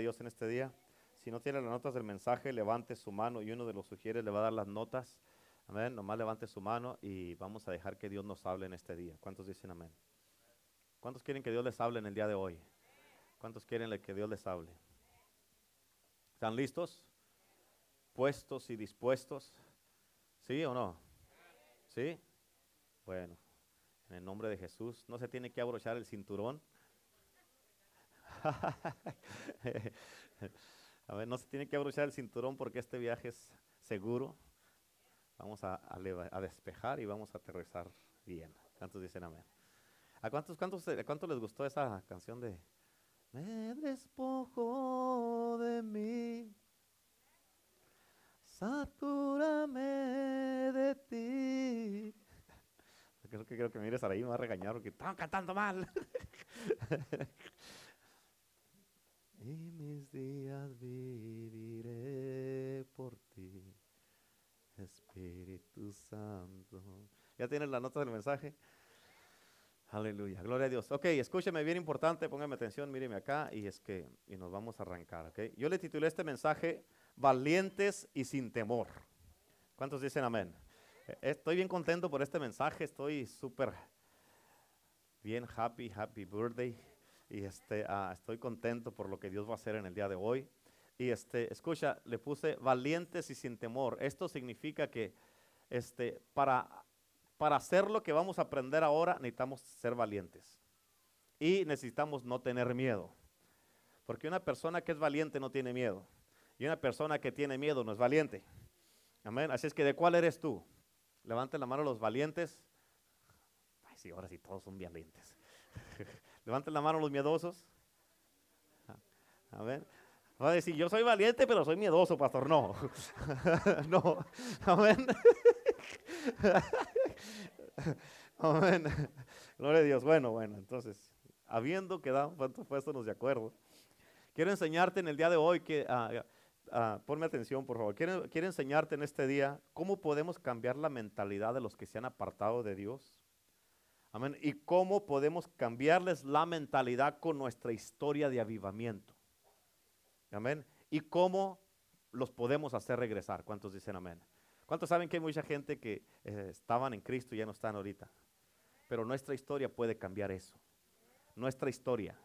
Dios en este día. Si no tiene las notas del mensaje, levante su mano y uno de los sugieres le va a dar las notas. Amén. Nomás levante su mano y vamos a dejar que Dios nos hable en este día. ¿Cuántos dicen amén? ¿Cuántos quieren que Dios les hable en el día de hoy? ¿Cuántos quieren que Dios les hable? ¿Están listos? ¿Puestos y dispuestos? ¿Sí o no? ¿Sí? Bueno, en el nombre de Jesús, no se tiene que abrochar el cinturón. a ver, no se tiene que abrochar el cinturón porque este viaje es seguro. Vamos a, despejar y vamos a aterrizar bien. ¿Cuántos dicen amén? ¿A cuántos, cuántos, cuántos les gustó esa canción de Me despojo de mí? Satúrame de ti. Creo que creo que me mires ahí me va a regañar porque estaban cantando mal. y mis días viviré por ti, Espíritu Santo. ¿Ya tienes la nota del mensaje? Aleluya, gloria a Dios. Ok, escúcheme, bien importante, póngame atención, míreme acá y es que y nos vamos a arrancar, ok. Yo le titulé este mensaje Valientes y sin temor. ¿Cuántos dicen amén? Eh, estoy bien contento por este mensaje, estoy súper bien happy, happy birthday y este, ah, estoy contento por lo que Dios va a hacer en el día de hoy. Y este, escucha, le puse valientes y sin temor. Esto significa que este, para, para hacer lo que vamos a aprender ahora necesitamos ser valientes. Y necesitamos no tener miedo. Porque una persona que es valiente no tiene miedo. Y una persona que tiene miedo no es valiente. Amén. Así es que ¿de cuál eres tú? Levanten la mano los valientes. Ay, sí, ahora sí, todos son valientes. Levanten la mano los miedosos. A ver. Va a decir, yo soy valiente, pero soy miedoso, pastor. No. no. Amén. Amén. Gloria a Dios. Bueno, bueno, entonces, habiendo quedado, ¿cuántos puestos de acuerdo? Quiero enseñarte en el día de hoy que, ah, ponme atención por favor, quiero, quiero enseñarte en este día cómo podemos cambiar la mentalidad de los que se han apartado de Dios Amén. Y cómo podemos cambiarles la mentalidad con nuestra historia de avivamiento. Amén. Y cómo los podemos hacer regresar. ¿Cuántos dicen amén? ¿Cuántos saben que hay mucha gente que eh, estaban en Cristo y ya no están ahorita? Pero nuestra historia puede cambiar eso. Nuestra historia.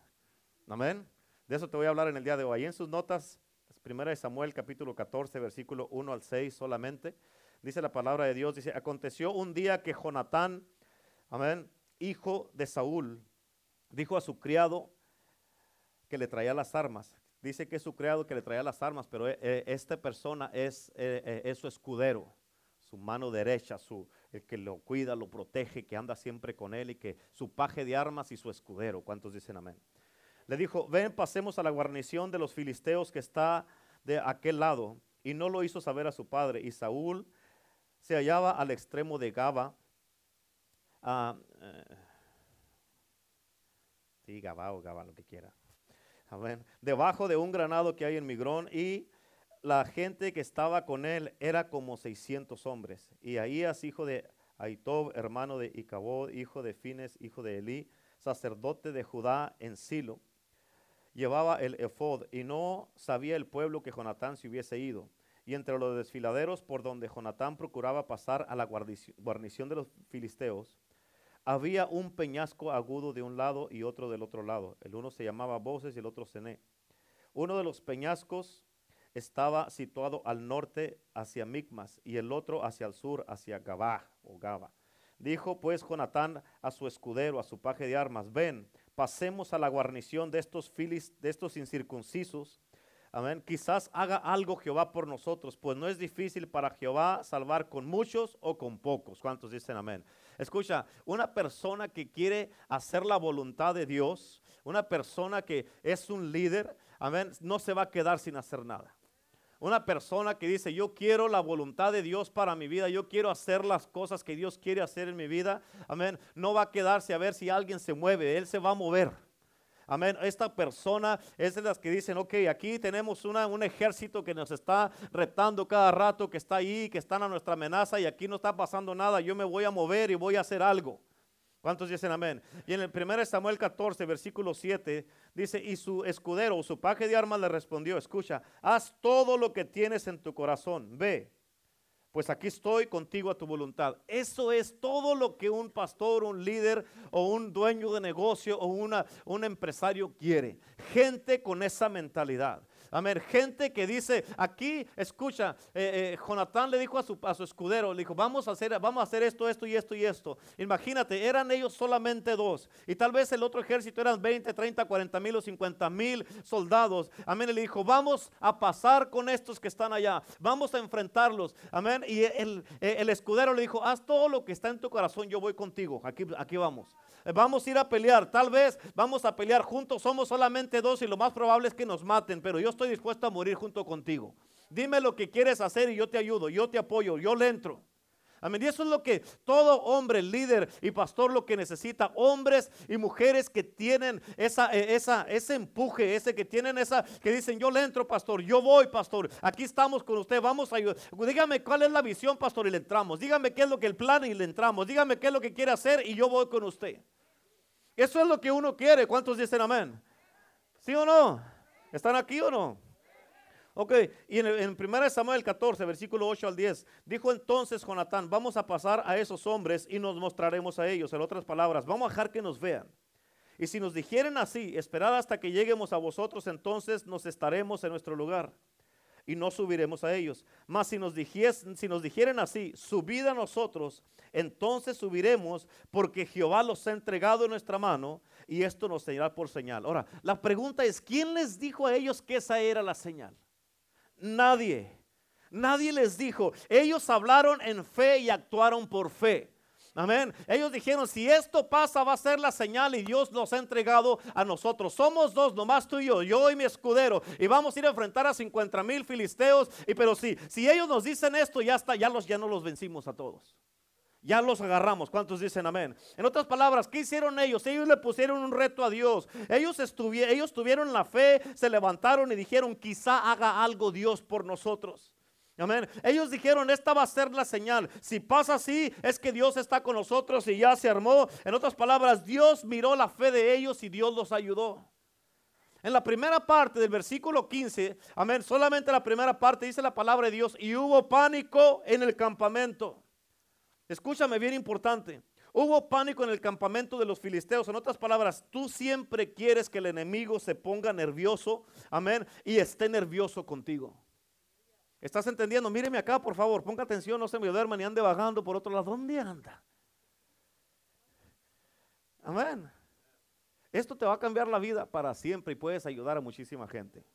Amén. De eso te voy a hablar en el día de hoy. en sus notas, primera de Samuel capítulo 14, versículo 1 al 6 solamente, dice la palabra de Dios, dice, aconteció un día que Jonatán, amén, hijo de Saúl, dijo a su criado que le traía las armas. Dice que es su criado que le traía las armas, pero eh, eh, esta persona es, eh, es, su escudero, su mano derecha, su, el que lo cuida, lo protege, que anda siempre con él y que su paje de armas y su escudero. ¿Cuántos dicen amén? Le dijo, ven, pasemos a la guarnición de los filisteos que está de aquel lado. Y no lo hizo saber a su padre. Y Saúl se hallaba al extremo de Gaba, Ah, eh, sí, Gabá o lo que quiera. Debajo de un granado que hay en Migrón y la gente que estaba con él era como 600 hombres. Y Ahías, hijo de Aitob, hermano de Icabod, hijo de Fines, hijo de Elí, sacerdote de Judá en Silo, llevaba el efod y no sabía el pueblo que Jonatán se hubiese ido. Y entre los desfiladeros por donde Jonatán procuraba pasar a la guarnición de los filisteos, había un peñasco agudo de un lado y otro del otro lado. El uno se llamaba Voces y el otro Cené. Uno de los peñascos estaba situado al norte hacia Micmas y el otro hacia el sur hacia Gabá o Gaba. Dijo pues Jonatán a su escudero, a su paje de armas, ven, pasemos a la guarnición de estos filis, de estos incircuncisos. Amén. Quizás haga algo Jehová por nosotros, pues no es difícil para Jehová salvar con muchos o con pocos. ¿Cuántos dicen amén? Escucha, una persona que quiere hacer la voluntad de Dios, una persona que es un líder, amén, no se va a quedar sin hacer nada. Una persona que dice, yo quiero la voluntad de Dios para mi vida, yo quiero hacer las cosas que Dios quiere hacer en mi vida, amén, no va a quedarse a ver si alguien se mueve, Él se va a mover. Amén. Esta persona es de las que dicen, ok, aquí tenemos un ejército que nos está retando cada rato, que está ahí, que están a nuestra amenaza y aquí no está pasando nada. Yo me voy a mover y voy a hacer algo. ¿Cuántos dicen amén? Y en el 1 Samuel 14, versículo 7, dice, y su escudero o su paje de armas le respondió, escucha, haz todo lo que tienes en tu corazón, ve, pues aquí estoy contigo a tu voluntad. Eso es todo lo que un pastor, un líder o un dueño de negocio o una, un empresario quiere. Gente con esa mentalidad. Amén. Gente que dice, aquí, escucha, eh, eh, Jonatán le dijo a su, a su escudero, le dijo, vamos a, hacer, vamos a hacer esto, esto y esto y esto. Imagínate, eran ellos solamente dos. Y tal vez el otro ejército eran 20, 30, 40 mil o 50 mil soldados. Amén. le dijo, vamos a pasar con estos que están allá. Vamos a enfrentarlos. Amén. Y el, el escudero le dijo, haz todo lo que está en tu corazón, yo voy contigo. Aquí, aquí vamos. Vamos a ir a pelear. Tal vez vamos a pelear juntos. Somos solamente dos y lo más probable es que nos maten, pero yo estoy dispuesto a morir junto contigo. Dime lo que quieres hacer y yo te ayudo, yo te apoyo, yo le entro. Amén. Y eso es lo que todo hombre, líder y pastor lo que necesita. Hombres y mujeres que tienen esa, eh, esa, ese empuje, ese que tienen esa, que dicen, yo le entro, pastor, yo voy, pastor. Aquí estamos con usted, vamos a ayudar. Dígame cuál es la visión, pastor, y le entramos. Dígame qué es lo que el plan y le entramos. Dígame qué es lo que quiere hacer y yo voy con usted. Eso es lo que uno quiere. ¿Cuántos dicen amén? ¿Sí o no? ¿Están aquí o no? Ok, y en, en 1 Samuel 14, versículo 8 al 10, dijo entonces Jonatán, vamos a pasar a esos hombres y nos mostraremos a ellos. En otras palabras, vamos a dejar que nos vean. Y si nos dijeren así, esperad hasta que lleguemos a vosotros, entonces nos estaremos en nuestro lugar y no subiremos a ellos. Mas si nos, dijesen, si nos dijeren así, subid a nosotros, entonces subiremos porque Jehová los ha entregado en nuestra mano y esto nos será por señal. Ahora, la pregunta es, ¿quién les dijo a ellos que esa era la señal? Nadie. Nadie les dijo. Ellos hablaron en fe y actuaron por fe. Amén. Ellos dijeron, si esto pasa va a ser la señal y Dios nos ha entregado a nosotros. Somos dos, nomás tú y yo, yo y mi escudero. Y vamos a ir a enfrentar a 50 mil filisteos. Y pero sí, si ellos nos dicen esto, ya está, ya, los, ya no los vencimos a todos. Ya los agarramos. ¿Cuántos dicen amén? En otras palabras, ¿qué hicieron ellos? Ellos le pusieron un reto a Dios. Ellos, ellos tuvieron la fe, se levantaron y dijeron, quizá haga algo Dios por nosotros. Amén. Ellos dijeron, esta va a ser la señal. Si pasa así, es que Dios está con nosotros y ya se armó. En otras palabras, Dios miró la fe de ellos y Dios los ayudó. En la primera parte del versículo 15, amén, solamente la primera parte dice la palabra de Dios y hubo pánico en el campamento. Escúchame bien importante. Hubo pánico en el campamento de los filisteos. En otras palabras, tú siempre quieres que el enemigo se ponga nervioso, amén, y esté nervioso contigo. ¿Estás entendiendo? Míreme acá, por favor. Ponga atención, no se me duerma ni ande bajando por otro lado. ¿Dónde anda? Amén. Esto te va a cambiar la vida para siempre y puedes ayudar a muchísima gente.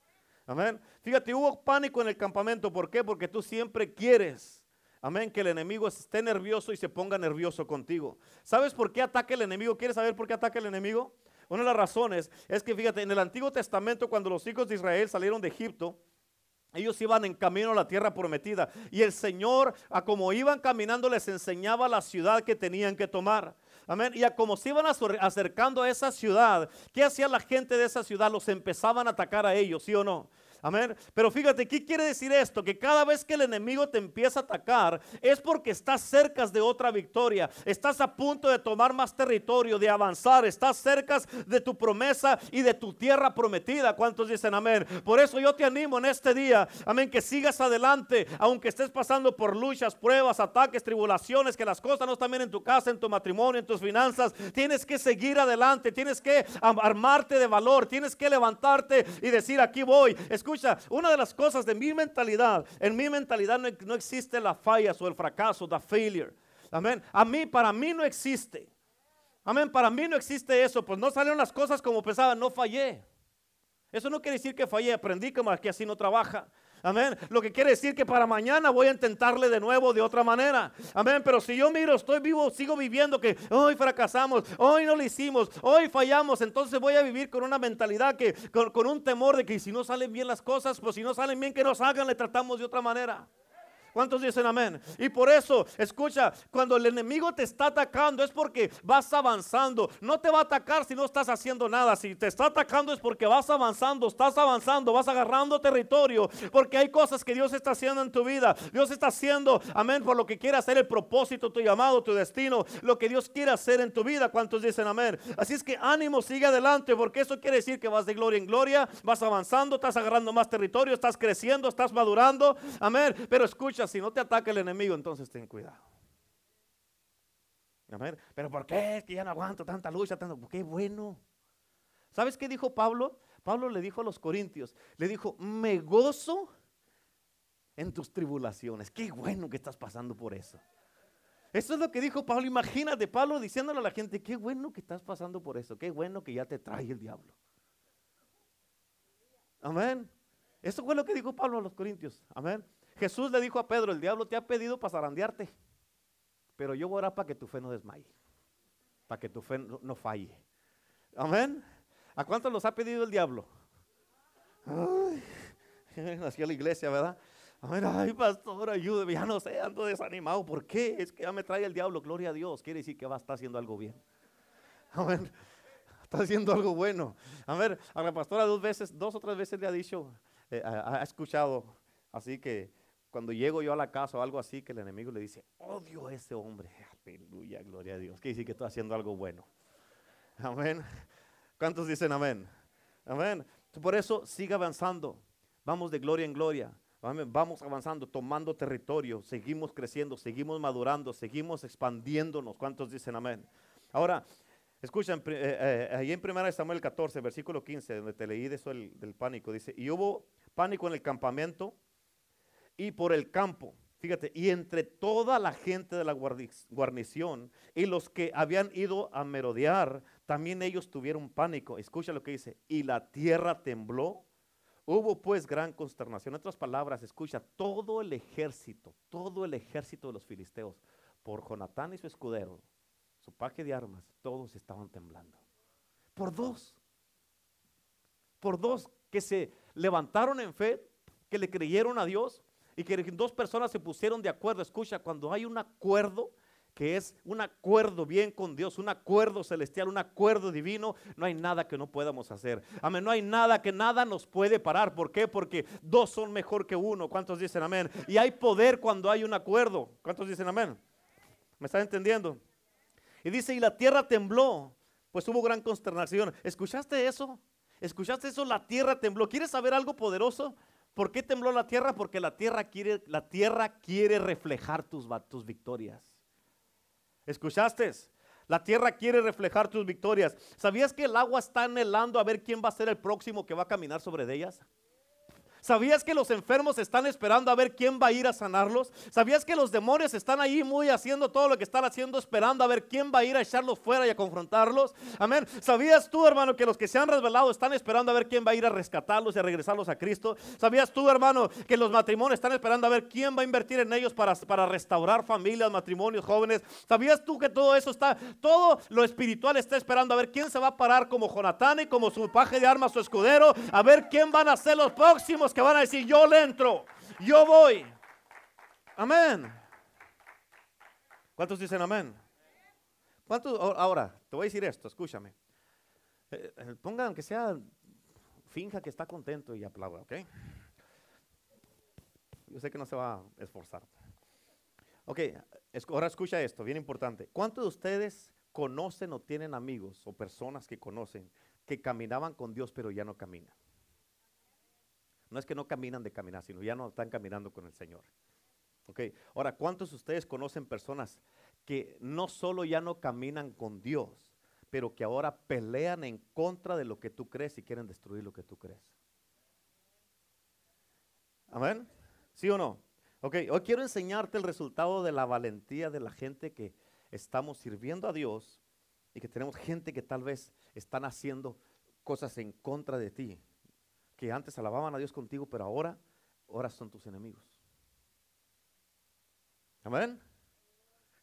Amén. Fíjate, hubo pánico en el campamento. ¿Por qué? Porque tú siempre quieres. Amén, que el enemigo esté nervioso y se ponga nervioso contigo. ¿Sabes por qué ataca el enemigo? ¿Quieres saber por qué ataca el enemigo? Una de las razones es que, fíjate, en el Antiguo Testamento, cuando los hijos de Israel salieron de Egipto, ellos iban en camino a la tierra prometida y el Señor, a como iban caminando, les enseñaba la ciudad que tenían que tomar. Amén. Y a como se iban acercando a esa ciudad, ¿qué hacía la gente de esa ciudad? Los empezaban a atacar a ellos, ¿sí o no? Amén. Pero fíjate, ¿qué quiere decir esto? Que cada vez que el enemigo te empieza a atacar es porque estás cerca de otra victoria. Estás a punto de tomar más territorio, de avanzar. Estás cerca de tu promesa y de tu tierra prometida. ¿Cuántos dicen amén? Por eso yo te animo en este día, amén, que sigas adelante, aunque estés pasando por luchas, pruebas, ataques, tribulaciones, que las cosas no están bien en tu casa, en tu matrimonio, en tus finanzas. Tienes que seguir adelante, tienes que armarte de valor, tienes que levantarte y decir, aquí voy. Escucha Escucha, una de las cosas de mi mentalidad, en mi mentalidad no, existe la falla o el fracaso, the failure. Amén. A mí, para mí no existe. Amén. Para mí no existe eso. Pues no salieron las cosas como pensaba, no fallé. Eso no quiere decir que fallé, aprendí que así no trabaja. Amén. Lo que quiere decir que para mañana voy a intentarle de nuevo de otra manera. Amén. Pero si yo miro, estoy vivo, sigo viviendo que hoy fracasamos, hoy no lo hicimos, hoy fallamos, entonces voy a vivir con una mentalidad que, con, un temor de que si no salen bien las cosas, pues si no salen bien que nos hagan, le tratamos de otra manera. ¿Cuántos dicen amén? Y por eso, escucha, cuando el enemigo te está atacando es porque vas avanzando. No te va a atacar si no estás haciendo nada. Si te está atacando es porque vas avanzando, estás avanzando, vas agarrando territorio. Porque hay cosas que Dios está haciendo en tu vida. Dios está haciendo, amén, por lo que quiere hacer el propósito, tu llamado, tu destino, lo que Dios quiere hacer en tu vida. ¿Cuántos dicen amén? Así es que ánimo, sigue adelante, porque eso quiere decir que vas de gloria en gloria, vas avanzando, estás agarrando más territorio, estás creciendo, estás madurando. Amén. Pero escucha, si no te ataca el enemigo, entonces ten cuidado. Amén. Pero ¿por qué? Es que ya no aguanto tanta lucha, tanto. Qué bueno. ¿Sabes qué dijo Pablo? Pablo le dijo a los corintios, le dijo, me gozo en tus tribulaciones. Qué bueno que estás pasando por eso. Eso es lo que dijo Pablo. Imagínate, Pablo diciéndole a la gente, qué bueno que estás pasando por eso. Qué bueno que ya te trae el diablo. Amén. Eso fue lo que dijo Pablo a los corintios. Amén. Jesús le dijo a Pedro, el diablo te ha pedido para zarandearte, pero yo voy a orar para que tu fe no desmaye, para que tu fe no, falle. Amén. ¿A cuántos los ha pedido el diablo? Ay, a la iglesia, ¿verdad? Amén. Ay, pastor, ayúdeme, ya no sé, ando desanimado. ¿Por qué? Es que ya me trae el diablo, gloria a Dios. Quiere decir que va a estar haciendo algo bien. Amén. Está haciendo algo bueno. A ver, a la pastora dos veces, dos o tres veces le ha dicho, eh, ha escuchado, así que cuando llego yo a la casa o algo así, que el enemigo le dice, odio a ese hombre. Aleluya, gloria a Dios. Quiere decir que está haciendo algo bueno. Amén. ¿Cuántos dicen amén? Amén. Por eso siga avanzando. Vamos de gloria en gloria. Vamos avanzando, tomando territorio. Seguimos creciendo, seguimos madurando, seguimos expandiéndonos. ¿Cuántos dicen amén? Ahora, escuchen, eh, eh, ahí en 1 Samuel 14, versículo 15, donde te leí de eso del pánico, dice, y hubo pánico en el campamento y por el campo. Fíjate, y entre toda la gente de la guarnición y los que habían ido a merodear, también ellos tuvieron pánico. Escucha lo que dice, y la tierra tembló. Hubo pues gran consternación. En otras palabras, escucha, todo el ejército, todo el ejército de los filisteos, por Jonatán y su escudero, su paje de armas, todos estaban temblando. Por dos. Por dos que se levantaron en fe, que le creyeron a Dios y que dos personas se pusieron de acuerdo. Escucha, cuando hay un acuerdo que es un acuerdo bien con Dios, un acuerdo celestial, un acuerdo divino, no hay nada que no podamos hacer. Amén, no hay nada que nada nos puede parar. ¿Por qué? Porque dos son mejor que uno. ¿Cuántos dicen amén? Y hay poder cuando hay un acuerdo. ¿Cuántos dicen amén? ¿Me están entendiendo? Y dice, y la tierra tembló, pues hubo gran consternación. ¿Escuchaste eso? ¿Escuchaste eso? La tierra tembló. ¿Quieres saber algo poderoso? ¿Por qué tembló la tierra? Porque la tierra quiere, la tierra quiere reflejar tus, tus victorias. ¿Escuchaste? La tierra quiere reflejar tus victorias. ¿Sabías que el agua está anhelando a ver quién va a ser el próximo que va a caminar sobre ellas? ¿Sabías que los enfermos están esperando a ver quién va a ir a sanarlos? ¿Sabías que los demonios están ahí muy haciendo todo lo que están haciendo, esperando a ver quién va a ir a echarlos fuera y a confrontarlos? Amén. ¿Sabías tú, hermano, que los que se han revelado están esperando a ver quién va a ir a rescatarlos y a regresarlos a Cristo? ¿Sabías tú, hermano, que los matrimonios están esperando a ver quién va a invertir en ellos para, para restaurar familias, matrimonios, jóvenes? ¿Sabías tú que todo eso está, todo lo espiritual está esperando a ver quién se va a parar como Jonatán y como su paje de armas, su escudero? A ver quién van a ser los próximos que van a decir, yo le entro, yo voy. Amén. ¿Cuántos dicen amén? ¿Cuántos? Ahora, te voy a decir esto, escúchame. Eh, eh, ponga, aunque sea, finja que está contento y aplauda, ¿ok? Yo sé que no se va a esforzar. Ok, ahora escucha esto, bien importante. ¿Cuántos de ustedes conocen o tienen amigos o personas que conocen que caminaban con Dios pero ya no caminan? No es que no caminan de caminar, sino ya no están caminando con el Señor. Ok, ahora, ¿cuántos de ustedes conocen personas que no solo ya no caminan con Dios, pero que ahora pelean en contra de lo que tú crees y quieren destruir lo que tú crees? Amén. ¿Sí o no? Ok, hoy quiero enseñarte el resultado de la valentía de la gente que estamos sirviendo a Dios y que tenemos gente que tal vez están haciendo cosas en contra de ti que antes alababan a Dios contigo, pero ahora, ahora son tus enemigos. Amén.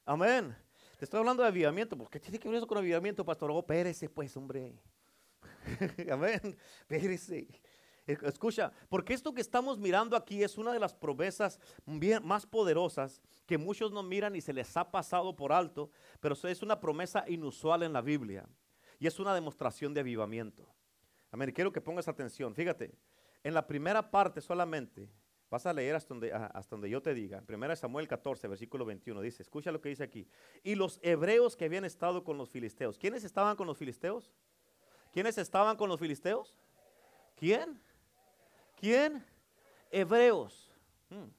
Amén. Te estoy hablando de avivamiento. ¿Por qué tiene que ver eso con avivamiento, pastor? Oh, pérese, pues, hombre. Amén. Pérese. E- Escucha, porque esto que estamos mirando aquí es una de las promesas más poderosas que muchos no miran y se les ha pasado por alto, pero es una promesa inusual en la Biblia y es una demostración de avivamiento. Amén, quiero que pongas atención. Fíjate, en la primera parte solamente, vas a leer hasta donde, hasta donde yo te diga. En 1 Samuel 14, versículo 21, dice, escucha lo que dice aquí. Y los hebreos que habían estado con los filisteos. ¿Quiénes estaban con los filisteos? ¿Quiénes estaban con los filisteos? ¿Quién? ¿Quién? Hebreos. Hmm.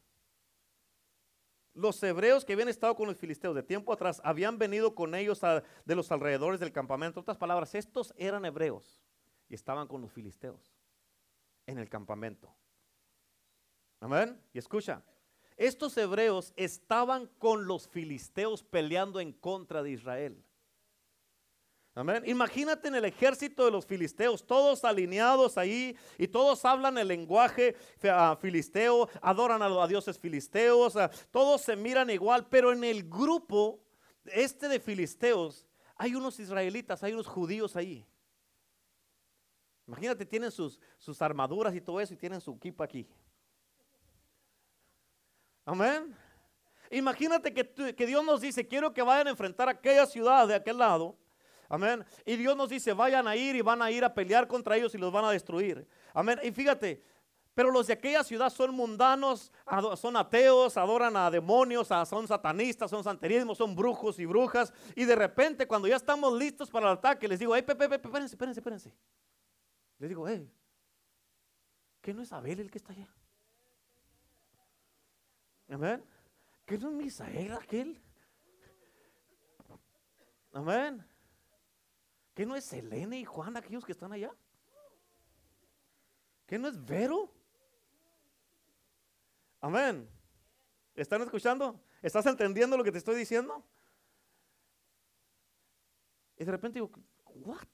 Los hebreos que habían estado con los filisteos de tiempo atrás habían venido con ellos de los alrededores del campamento. En otras palabras, estos eran hebreos estaban con los filisteos en el campamento. Amén. Y escucha, estos hebreos estaban con los filisteos peleando en contra de Israel. Amén. Imagínate en el ejército de los filisteos, todos alineados ahí y todos hablan el lenguaje ah, filisteo, adoran a los dioses filisteos, ah, todos se miran igual, pero en el grupo este de filisteos hay unos israelitas, hay unos judíos ahí. Imagínate, tienen sus, sus armaduras y todo eso y tienen su equipo aquí. Amén. Imagínate que, que Dios nos dice, quiero que vayan a enfrentar aquella ciudad de aquel lado. Amén. Y Dios nos dice, vayan a ir y van a ir a pelear contra ellos y los van a destruir. Amén. Y fíjate, pero los de aquella ciudad son mundanos, son ateos, adoran a demonios, son satanistas, son santerismos, son brujos y brujas. Y de repente, cuando ya estamos listos para el ataque, les digo, hey, espérense, espérense, espérense. Les digo, hey, ¿qué no es Abel el que está allá? Amén. ¿Qué no es Misael aquel? Amén. ¿Qué no es Selene y Juan aquellos que están allá? ¿Qué no es Vero? Amén. ¿Están escuchando? ¿Estás entendiendo lo que te estoy diciendo? Y de repente digo, ¿what?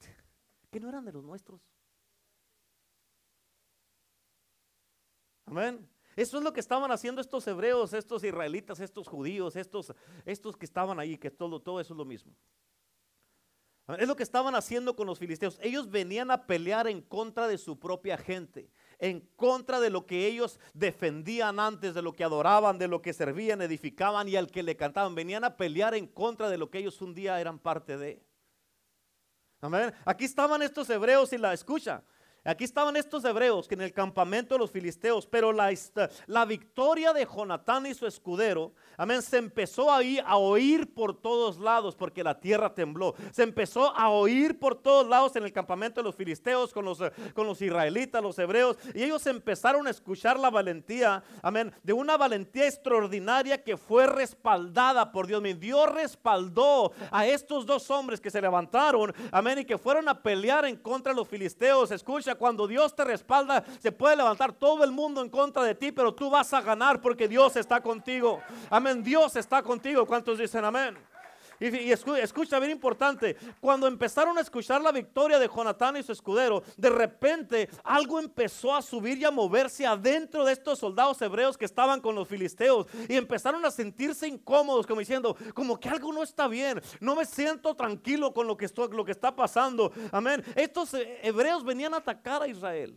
¿Que no eran de los nuestros? Amén. Eso es lo que estaban haciendo estos hebreos, estos israelitas, estos judíos, estos, estos que estaban ahí, que todo, todo eso es lo mismo. Es lo que estaban haciendo con los filisteos. Ellos venían a pelear en contra de su propia gente, en contra de lo que ellos defendían antes, de lo que adoraban, de lo que servían, edificaban y al que le cantaban. Venían a pelear en contra de lo que ellos un día eran parte de. Amén. Aquí estaban estos hebreos y la escucha. Aquí estaban estos hebreos que en el campamento de los filisteos, pero la, la victoria de Jonatán y su escudero, amén, se empezó ahí a oír por todos lados porque la tierra tembló. Se empezó a oír por todos lados en el campamento de los filisteos con los, con los israelitas, los hebreos, y ellos empezaron a escuchar la valentía, amén, de una valentía extraordinaria que fue respaldada por Dios. Dios respaldó a estos dos hombres que se levantaron, amén, y que fueron a pelear en contra de los filisteos. Escucha, cuando Dios te respalda, se puede levantar todo el mundo en contra de ti, pero tú vas a ganar porque Dios está contigo. Amén, Dios está contigo. ¿Cuántos dicen amén? Y, y escu- escucha, bien importante, cuando empezaron a escuchar la victoria de Jonatán y su escudero, de repente algo empezó a subir y a moverse adentro de estos soldados hebreos que estaban con los filisteos y empezaron a sentirse incómodos, como diciendo, como que algo no está bien, no me siento tranquilo con lo que, esto- lo que está pasando. Amén. Estos eh, hebreos venían a atacar a Israel.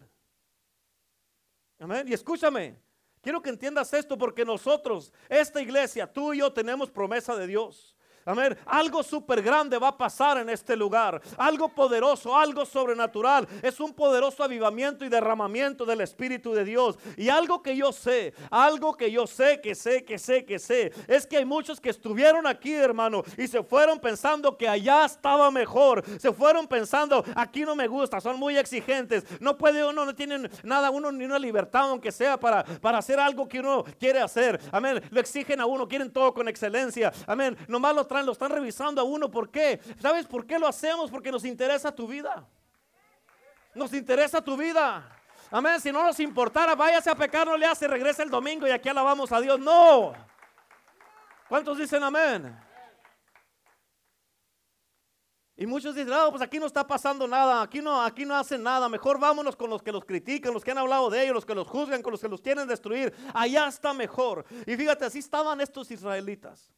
Amén. Y escúchame, quiero que entiendas esto porque nosotros, esta iglesia, tú y yo tenemos promesa de Dios. Amén. Algo súper grande va a pasar en este lugar. Algo poderoso, algo sobrenatural. Es un poderoso avivamiento y derramamiento del Espíritu de Dios. Y algo que yo sé, algo que yo sé, que sé, que sé, que sé, es que hay muchos que estuvieron aquí, hermano, y se fueron pensando que allá estaba mejor. Se fueron pensando, aquí no me gusta, son muy exigentes. No puede uno, no tienen nada, uno ni una libertad, aunque sea para, para hacer algo que uno quiere hacer. Amén. Lo exigen a uno, quieren todo con excelencia. Amén. Nomás lo lo están revisando a uno. ¿Por qué? ¿Sabes por qué lo hacemos? Porque nos interesa tu vida. Nos interesa tu vida. Amén. Si no nos importara, váyase a pecar, no le hace, regresa el domingo y aquí alabamos a Dios. No. ¿Cuántos dicen amén? Y muchos dicen, no, pues aquí no está pasando nada, aquí no, aquí no hacen nada, mejor vámonos con los que los critican, los que han hablado de ellos, los que los juzgan, con los que los quieren destruir, allá está mejor. Y fíjate, así estaban estos israelitas.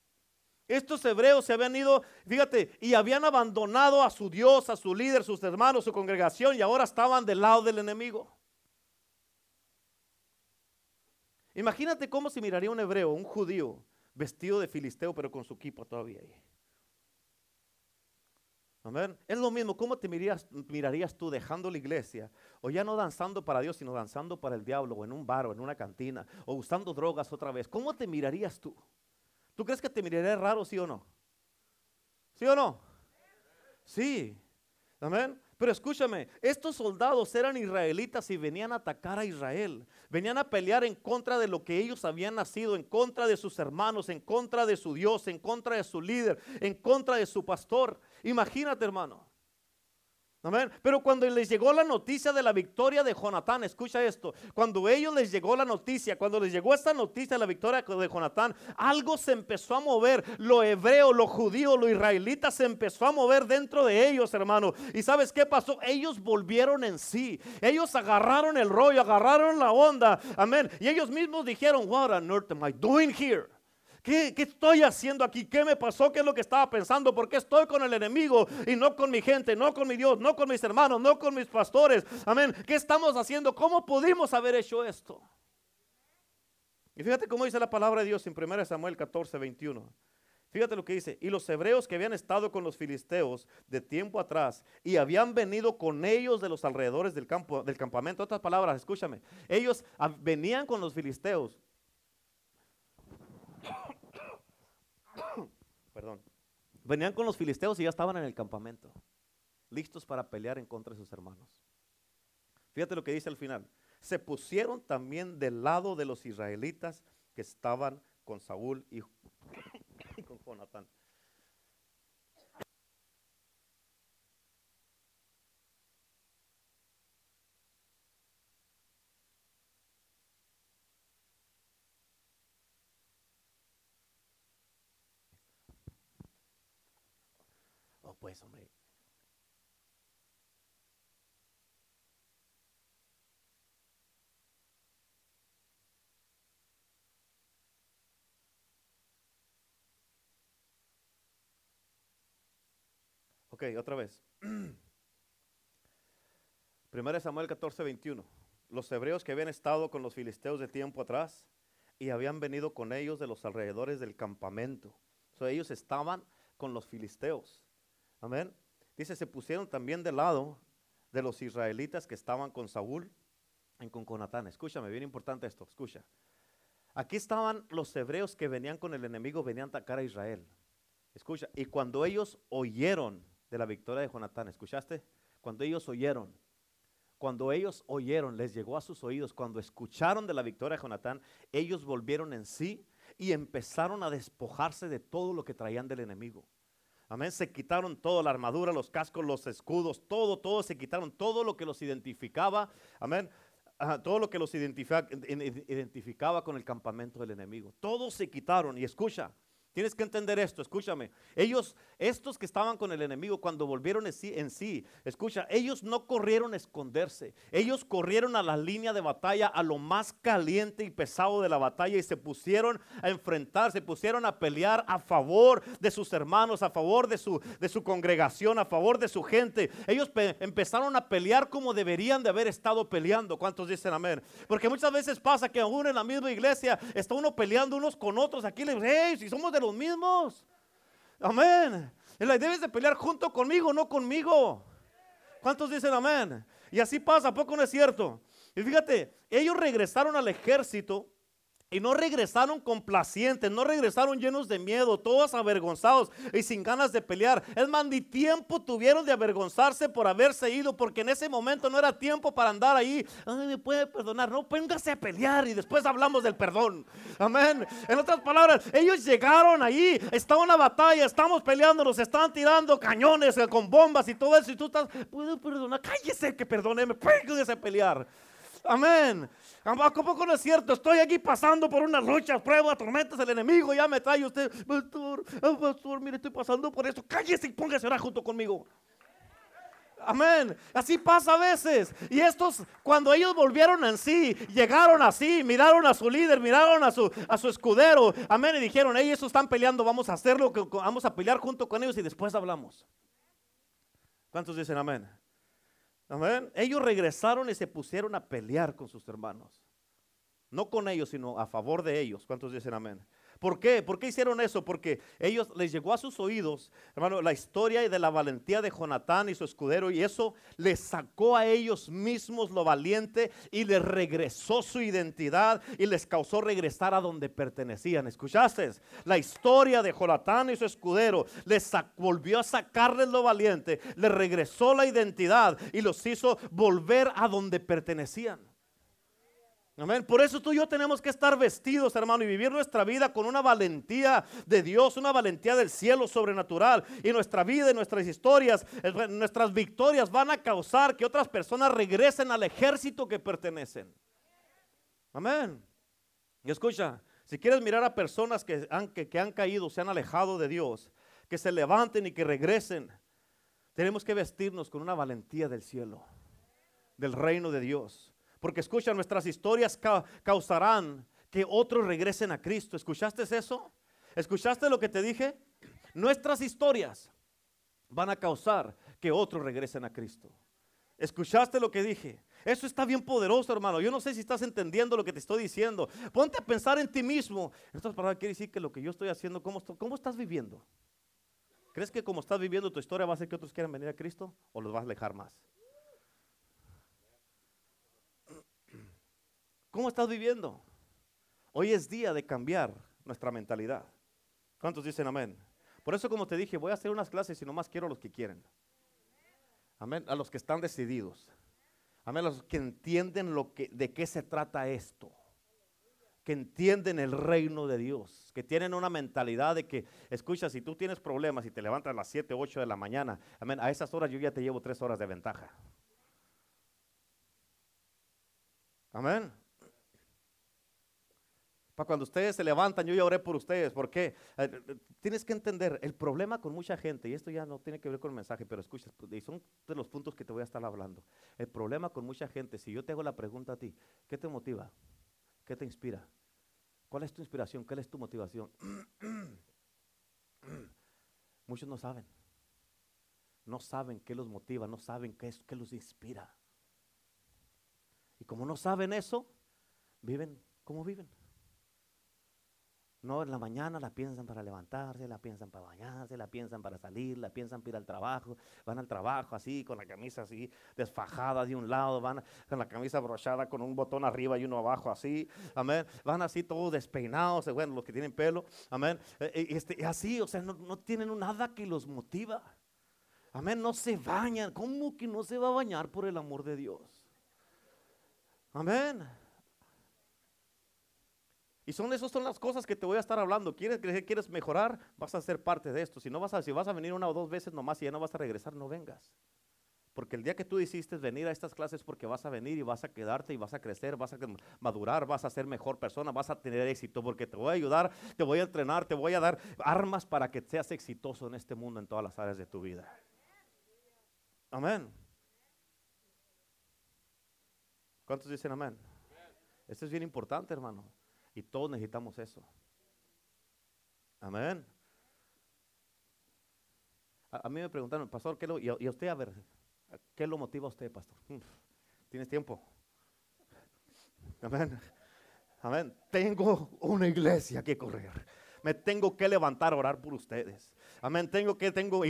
Estos hebreos se habían ido, fíjate, y habían abandonado a su Dios, a su líder, sus hermanos, su congregación, y ahora estaban del lado del enemigo. Imagínate cómo se miraría un hebreo, un judío, vestido de filisteo, pero con su equipo todavía ahí. Amén. Es lo mismo, ¿cómo te mirarías, mirarías, tú dejando la iglesia? O ya no danzando para Dios, sino danzando para el diablo, o en un bar, o en una cantina, o usando drogas otra vez. ¿Cómo te mirarías tú? ¿Tú crees que te miraría raro, sí o no? ¿Sí o no? Sí. Amén. Pero escúchame, estos soldados eran israelitas y venían a atacar a Israel. Venían a pelear en contra de lo que ellos habían nacido, en contra de sus hermanos, en contra de su Dios, en contra de su líder, en contra de su pastor. Imagínate, hermano. Pero cuando les llegó la noticia de la victoria de Jonatán, escucha esto, cuando ellos les llegó la noticia, cuando les llegó esta noticia de la victoria de Jonatán, algo se empezó a mover, lo hebreo, lo judío, lo israelita se empezó a mover dentro de ellos, hermano. ¿Y sabes qué pasó? Ellos volvieron en sí, ellos agarraron el rollo, agarraron la onda, amén. Y ellos mismos dijeron, what on earth am I doing here? ¿Qué, estoy haciendo aquí? ¿Qué me pasó? ¿Qué es lo que estaba pensando? ¿Por qué estoy con el enemigo y no con mi gente, no con mi Dios, no con mis hermanos, no con mis pastores? Amén. ¿Qué estamos haciendo? ¿Cómo pudimos haber hecho esto? Y fíjate cómo dice la palabra de Dios en 1 Samuel 14, 21. Fíjate lo que dice. Y los hebreos que habían estado con los filisteos de tiempo atrás y habían venido con ellos de los alrededores del, campo, del campamento. Otras palabras, escúchame. Ellos venían con los filisteos Venían con los filisteos y ya estaban en el campamento, listos para pelear en contra de sus hermanos. Fíjate lo que dice al final. Se pusieron también del lado de los israelitas que estaban con Saúl y, con Jonatán. Pues, hombre. Ok, otra vez. Primero Samuel 14, 21. Los hebreos que habían estado con los filisteos de tiempo atrás y habían venido con ellos de los alrededores del campamento. So, ellos estaban con los filisteos. Amén. Dice, se pusieron también del lado de los israelitas que estaban con Saúl y con Conatán. Escúchame, bien importante esto, escucha. Aquí estaban los hebreos que venían con el enemigo, venían a atacar a Israel. Escucha, y cuando ellos oyeron de la victoria de Jonatán, ¿escuchaste? Cuando ellos oyeron, cuando ellos oyeron, les llegó a sus oídos, cuando escucharon de la victoria de Jonatán, ellos volvieron en sí y empezaron a despojarse de todo lo que traían del enemigo. Amén. Se quitaron toda la armadura, los cascos, los escudos, todo, todo se quitaron, todo lo que los identificaba. Amén. todo lo que los identificaba con el campamento del enemigo. Todos se quitaron. Y escucha, Tienes que entender esto, escúchame. Ellos, estos que estaban con el enemigo cuando volvieron en sí, escucha, ellos no corrieron a esconderse. Ellos corrieron a la línea de batalla, a lo más caliente y pesado de la batalla y se pusieron a enfrentar, se pusieron a pelear a favor de sus hermanos, a favor de su, de su congregación, a favor de su gente. Ellos empezaron a pelear como deberían de haber estado peleando. ¿Cuántos dicen amén? Porque muchas veces pasa que aún en la misma iglesia está uno peleando unos con otros. Aquí le hey, si somos de los mismos. Amén. Debes de pelear junto conmigo, no conmigo. ¿Cuántos dicen amén? Y así pasa, poco no es cierto? Y fíjate, ellos regresaron al ejército y no regresaron complacientes, no regresaron llenos de miedo, todos avergonzados y sin ganas de pelear. Es más, ni tiempo tuvieron de avergonzarse por haberse ido, porque en ese momento no era tiempo para andar ahí. Ay, me puede perdonar. No, póngase a pelear y después hablamos del perdón. Amén. En otras palabras, ellos llegaron ahí, estaba una batalla, estamos peleando, nos estaban tirando cañones con bombas y todo eso. Y tú estás, puedo perdonar, cállese que perdóneme, póngase a pelear. Amén. ¿A poco no es cierto? Estoy aquí pasando por unas luchas, pruebas, tormentas, el enemigo ya me trae usted. Pastor, oh, pastor, mire, estoy pasando por esto. Cállese y póngase ahora junto conmigo. Amén. Así pasa a veces. Y estos, cuando ellos volvieron en sí, llegaron así, miraron a su líder, miraron a su, a su escudero. Amén. Y dijeron, ellos están peleando, vamos a hacerlo, vamos a pelear junto con ellos y después hablamos. ¿Cuántos dicen amén? Amén. Ellos regresaron y se pusieron a pelear con sus hermanos. No con ellos, sino a favor de ellos. ¿Cuántos dicen amén? ¿Por qué? ¿Por qué hicieron eso? Porque ellos les llegó a sus oídos, hermano, la historia de la valentía de Jonatán y su escudero y eso les sacó a ellos mismos lo valiente y les regresó su identidad y les causó regresar a donde pertenecían. ¿Escuchaste? La historia de Jonatán y su escudero les volvió a sacarles lo valiente, les regresó la identidad y los hizo volver a donde pertenecían. Amén. Por eso tú y yo tenemos que estar vestidos, hermano, y vivir nuestra vida con una valentía de Dios, una valentía del cielo sobrenatural. Y nuestra vida y nuestras historias, eh, nuestras victorias van a causar que otras personas regresen al ejército que pertenecen. Amén. Y escucha, si quieres mirar a personas que han, que han caído, se han alejado de Dios, que se levanten y que regresen, tenemos que vestirnos con una valentía del cielo, del reino de Dios. Porque escucha, nuestras historias causarán que otros regresen a Cristo. ¿Escuchaste eso? ¿Escuchaste lo que te dije? Nuestras historias van a causar que otros regresen a Cristo. ¿Escuchaste lo que dije? Eso está bien poderoso, hermano. Yo no sé si estás entendiendo lo que te estoy diciendo. Ponte a pensar en ti mismo. En otras palabras, quiere decir que lo que yo estoy haciendo, ¿cómo, cómo estás viviendo? ¿Crees que como estás viviendo tu historia va a hacer que otros quieran venir a Cristo o los vas a alejar más? ¿Cómo estás viviendo? Hoy es día de cambiar nuestra mentalidad. ¿Cuántos dicen amén? Por eso, como te dije, voy a hacer unas clases y nomás quiero a los que quieren. Amén. A los que están decididos. Amén. A los que entienden lo que, de qué se trata esto. Que entienden el reino de Dios. Que tienen una mentalidad de que, escucha, si tú tienes problemas y te levantas a las 7, 8 de la mañana, amén. A esas horas yo ya te llevo tres horas de ventaja. Amén. Para cuando ustedes se levantan, yo ya oré por ustedes. ¿Por qué? Eh, tienes que entender, el problema con mucha gente, y esto ya no tiene que ver con el mensaje, pero escucha, y son de los puntos que te voy a estar hablando. El problema con mucha gente, si yo te hago la pregunta a ti, ¿qué te motiva? ¿Qué te inspira? ¿Cuál es tu inspiración? ¿Cuál es tu motivación? Muchos no saben. No saben qué los motiva, no saben qué, es, qué los inspira. Y como no saben eso, viven como viven. No, en la mañana la piensan para levantarse, la piensan para bañarse, la piensan para salir, la piensan para ir al trabajo. Van al trabajo así, con la camisa así desfajada de un lado, van con la camisa brochada con un botón arriba y uno abajo así. Amén. Van así todos despeinados, bueno, los que tienen pelo. Amén. Eh, eh, este, así, o sea, no, no tienen nada que los motiva. Amén. No se bañan. ¿Cómo que no se va a bañar por el amor de Dios? Amén. Y son esas son las cosas que te voy a estar hablando. ¿Quieres crecer? ¿Quieres mejorar? Vas a ser parte de esto. Si no vas a, si vas a venir una o dos veces nomás y ya no vas a regresar, no vengas. Porque el día que tú decidiste venir a estas clases porque vas a venir y vas a quedarte y vas a crecer, vas a madurar, vas a ser mejor persona, vas a tener éxito porque te voy a ayudar, te voy a entrenar, te voy a dar armas para que seas exitoso en este mundo en todas las áreas de tu vida. Amén. ¿Cuántos dicen amén? Esto es bien importante, hermano. Y todos necesitamos eso. Amén. A, mí me preguntaron, pastor, ¿qué lo, y, usted, a ver, ¿qué lo motiva a usted, pastor? ¿Tienes tiempo? Amén. Amén. Tengo una iglesia que correr. Me tengo que levantar a orar por ustedes. Amén. Tengo que, tengo,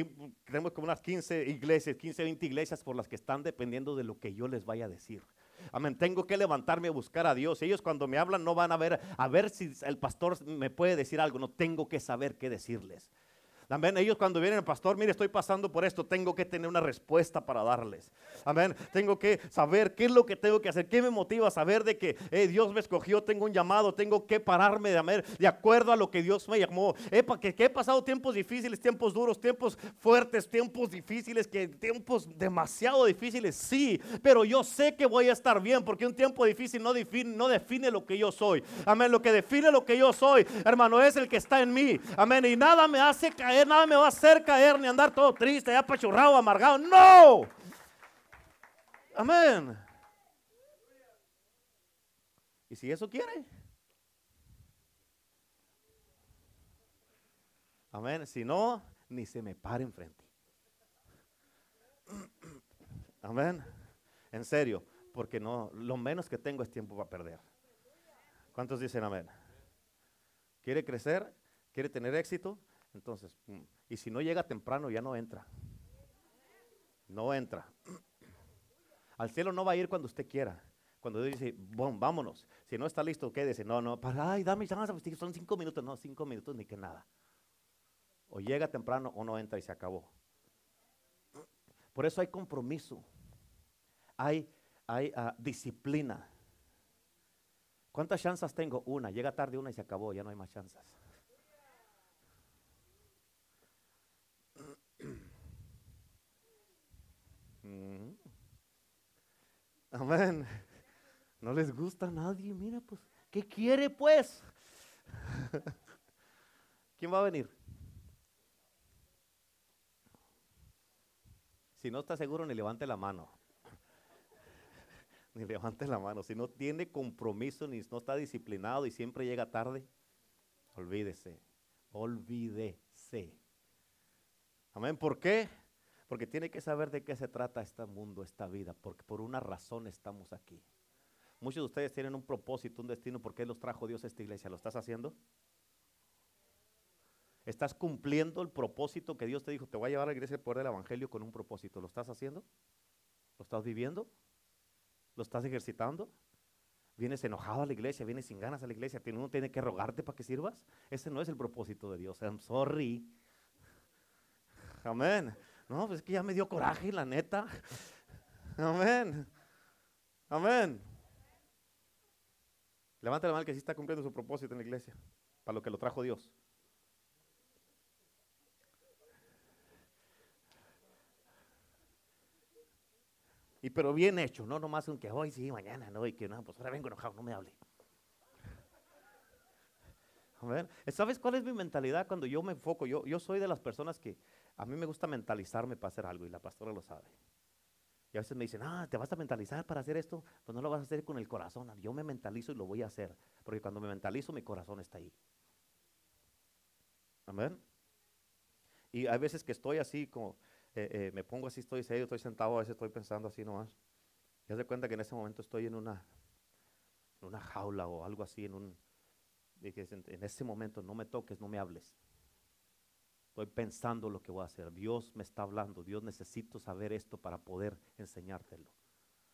tenemos como unas 15 iglesias, 15, 20 iglesias por las que están dependiendo de lo que yo les vaya a decir. Amén. Tengo que levantarme a buscar a Dios. Ellos cuando me hablan no van a ver a ver si el pastor me puede decir algo. No tengo que saber qué decirles. Amén. Ellos cuando vienen pastor, mire, estoy pasando por esto, tengo que tener una respuesta para darles. Amén. Tengo que saber qué es lo que tengo que hacer, qué me motiva a saber de que Dios me escogió, tengo un llamado, tengo que pararme de amar de acuerdo a lo que Dios me llamó. que, he pasado tiempos difíciles, tiempos duros, tiempos fuertes, tiempos difíciles, que tiempos demasiado difíciles, sí, pero yo sé que voy a estar bien porque un tiempo difícil no define, no define lo que yo soy. Amén. Lo que define lo que yo soy, hermano, es el que está en mí. Amén. Y nada me hace caer nada me va a hacer caer ni andar todo triste, apachurrado, amargado. No. Amén. Y si eso quiere. Amén. Si no, ni se me pare enfrente. Amén. En serio, porque no, lo menos que tengo es tiempo para perder. ¿Cuántos dicen amén? ¿Quiere crecer? ¿Quiere tener éxito? Entonces, mm, y si no llega temprano, ya no entra. No entra. Al cielo no va a ir cuando usted quiera. Cuando Dios dice, bon, vámonos. Si no está listo, quédese. No, no, para, ay, dame chance, pues, son cinco minutos. No, cinco minutos ni que nada. O llega temprano o no entra y se acabó. Por eso hay compromiso. Hay, hay ah, disciplina. ¿Cuántas chances tengo? Una. Llega tarde una y se acabó. Ya no hay más chances. Amén. No les gusta a nadie. Mira, pues, ¿qué quiere pues? ¿Quién va a venir? Si no está seguro, ni levante la mano. ni levante la mano. Si no tiene compromiso, ni no está disciplinado y siempre llega tarde, olvídese. Olvídese. Amén. ¿Por qué? Porque tiene que saber de qué se trata este mundo, esta vida, porque por una razón estamos aquí. Muchos de ustedes tienen un propósito, un destino, ¿por qué los trajo Dios a esta iglesia? ¿Lo estás haciendo? ¿Estás cumpliendo el propósito que Dios te dijo? Te voy a llevar a la iglesia el Evangelio con un propósito. ¿Lo estás haciendo? ¿Lo estás viviendo? ¿Lo estás ejercitando? ¿Vienes enojado a la iglesia? ¿Vienes sin ganas a la iglesia? ¿Uno tiene que rogarte para que sirvas? Ese no es el propósito de Dios. I'm sorry. Amén. No, pues es que ya me dio coraje, la neta. Amén. Amén. Levanta la mano que sí está cumpliendo su propósito en la iglesia, para lo que lo trajo Dios. Y pero bien hecho, no nomás un que hoy sí, mañana no, y que no, pues ahora vengo enojado, no me hable. ¿Sabes cuál es mi mentalidad cuando yo me enfoco? Yo, yo soy de las personas que a mí me gusta mentalizarme para hacer algo y la pastora lo sabe. Y a veces me dicen, ah, ¿te vas a mentalizar para hacer esto? Pues no lo vas a hacer con el corazón. Yo me mentalizo y lo voy a hacer. Porque cuando me mentalizo, mi corazón está ahí. Amén. Y hay veces que estoy así, como eh, eh, me pongo así, estoy serio, estoy sentado, a veces estoy pensando así nomás. Y de cuenta que en ese momento estoy en una, en una jaula o algo así, en un. En ese momento no me toques, no me hables. Estoy pensando lo que voy a hacer. Dios me está hablando. Dios necesito saber esto para poder enseñártelo.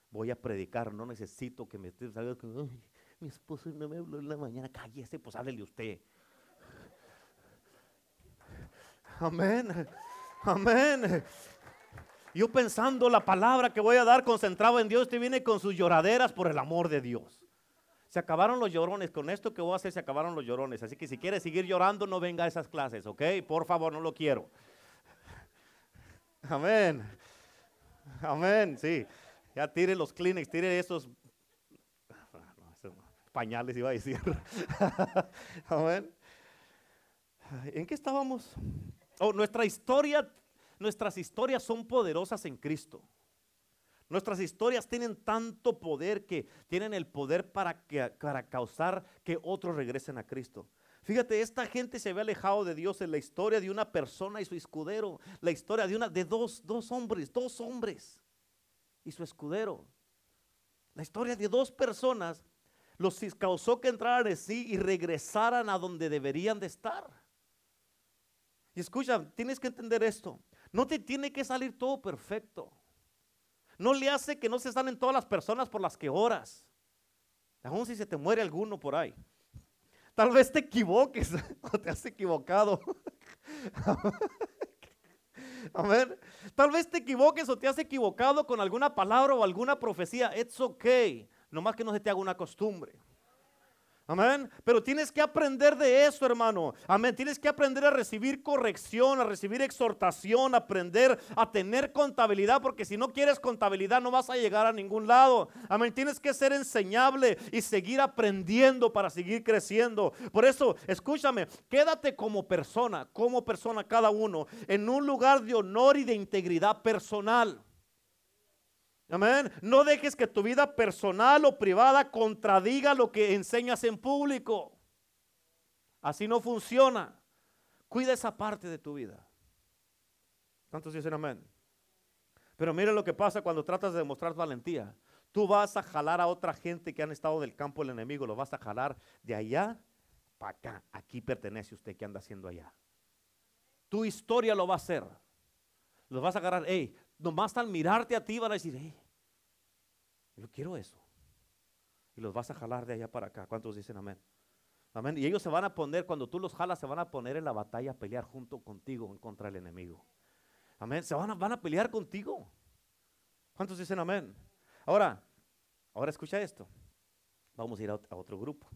Voy a predicar. No necesito que me estés hablando. Mi esposo no me habló en la mañana. Cállese, pues háblele usted. Amén. Amén. Yo pensando la palabra que voy a dar concentrado en Dios, usted viene con sus lloraderas por el amor de Dios. Se acabaron los llorones. Con esto que voy a hacer se acabaron los llorones. Así que si quiere seguir llorando, no venga a esas clases, ¿ok? Por favor, no lo quiero. Amén. Amén, sí. Ya tire los Kleenex, tire esos pañales, iba a decir. Amén. ¿En qué estábamos? Oh, nuestra historia, nuestras historias son poderosas en Cristo. Nuestras historias tienen tanto poder que tienen el poder para, para causar que otros regresen a Cristo. Fíjate, esta gente se ve alejado de Dios en la historia de una persona y su escudero, la historia de una de dos, dos hombres, dos hombres y su escudero. La historia de dos personas los causó que entraran en sí y regresaran a donde deberían de estar. Y escucha, tienes que entender esto. No te tiene que salir todo perfecto no le hace que no se salen todas las personas por las que oras. Aún si se te muere alguno por ahí. Tal vez te equivoques o te has equivocado. Amén. Tal vez te equivoques o te has equivocado con alguna palabra o alguna profecía. It's okay. Nomás que no se te haga una costumbre. Amén. Pero tienes que aprender de eso, hermano. Amén. Tienes que aprender a recibir corrección, a recibir exhortación, aprender a tener contabilidad, porque si no quieres contabilidad no vas a llegar a ningún lado. Amén. Tienes que ser enseñable y seguir aprendiendo para seguir creciendo. Por eso, escúchame, quédate como persona, como persona cada uno, en un lugar de honor y de integridad personal. Amén. No dejes que tu vida personal o privada contradiga lo que enseñas en público. Así no funciona. Cuida esa parte de tu vida. ¿Cuántos dicen amén? Pero mire lo que pasa cuando tratas de demostrar valentía. Tú vas a jalar a otra gente que han estado del campo del enemigo, lo vas a jalar de allá para acá. Aquí pertenece usted que anda haciendo allá. Tu historia lo va a hacer. Los vas a agarrar, hey, nomás al mirarte a ti van a decir, hey, yo quiero eso. Y los vas a jalar de allá para acá. ¿Cuántos dicen amén? Amén. Y ellos se van a poner, cuando tú los jalas, se van a poner en la batalla a pelear junto contigo contra del enemigo. Amén. Se van a, van a pelear contigo. ¿Cuántos dicen amén? Ahora, ahora escucha esto. Vamos a ir a, otro grupo.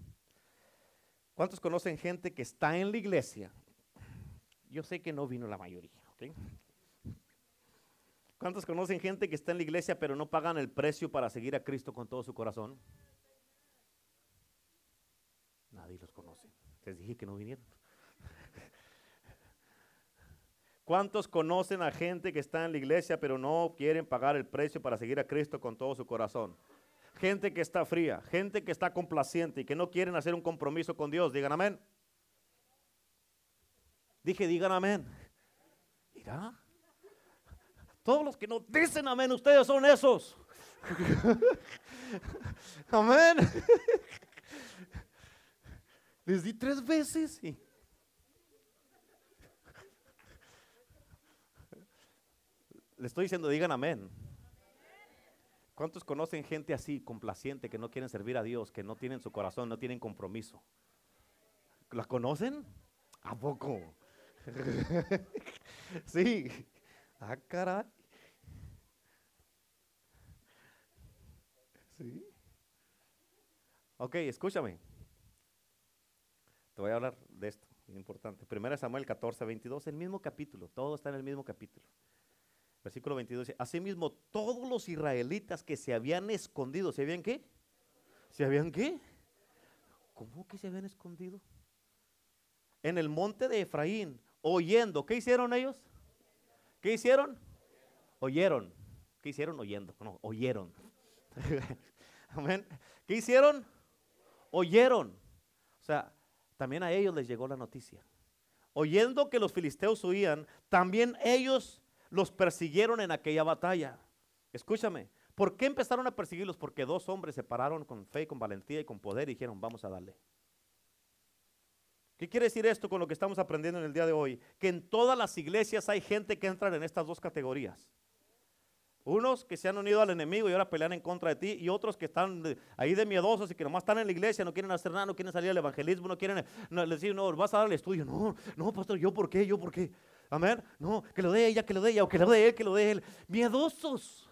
¿Cuántos conocen gente que está en la iglesia? Yo sé que no vino la mayoría, ¿Cuántos conocen gente que está en la iglesia pero no pagan el precio para seguir a Cristo con todo su corazón? Nadie los conoce. Les dije que no vinieron. ¿Cuántos conocen a gente que está en la iglesia pero no quieren pagar el precio para seguir a Cristo con todo su corazón? Gente que está fría, gente que está complaciente y que no quieren hacer un compromiso con Dios. Digan amén. Dije, digan amén. Mira, todos los que no dicen amén, ustedes son esos. amén. Les di tres veces y Le estoy diciendo, digan amén. ¿Cuántos conocen gente así, complaciente, que no quieren servir a Dios, que no tienen su corazón, no tienen compromiso? ¿La conocen? ¿A poco? sí. Ah, caray. Sí. Ok, escúchame. Te voy a hablar de esto, importante. Primera Samuel 14, 22, el mismo capítulo, todo está en el mismo capítulo. Versículo 22 dice, asimismo todos los israelitas que se habían escondido, ¿se habían qué? ¿Se habían qué? ¿Cómo que se habían escondido? En el monte de Efraín, oyendo, ¿qué hicieron ellos? ¿Qué hicieron? Oyeron. ¿Qué hicieron? Oyendo. No, oyeron. Amén. ¿Qué hicieron? Oyeron. O sea, también a ellos les llegó la noticia. Oyendo que los filisteos huían, también ellos los persiguieron en aquella batalla. Escúchame, ¿por qué empezaron a perseguirlos? Porque dos hombres se pararon con fe, con valentía y con poder y dijeron, vamos a darle. ¿Qué quiere decir esto con lo que estamos aprendiendo en el día de hoy? Que en todas las iglesias hay gente que entra en estas dos categorías. Unos que se han unido al enemigo y ahora pelean en contra de ti, y otros que están ahí de miedosos y que nomás están en la iglesia, no quieren hacer nada, no quieren salir al evangelismo, no quieren decir, no, vas a dar el estudio. No, no, pastor, ¿yo por qué? ¿Yo por qué? Amén. No, que lo dé ella, que lo dé ella, o que lo dé él, que lo dé él. Miedosos.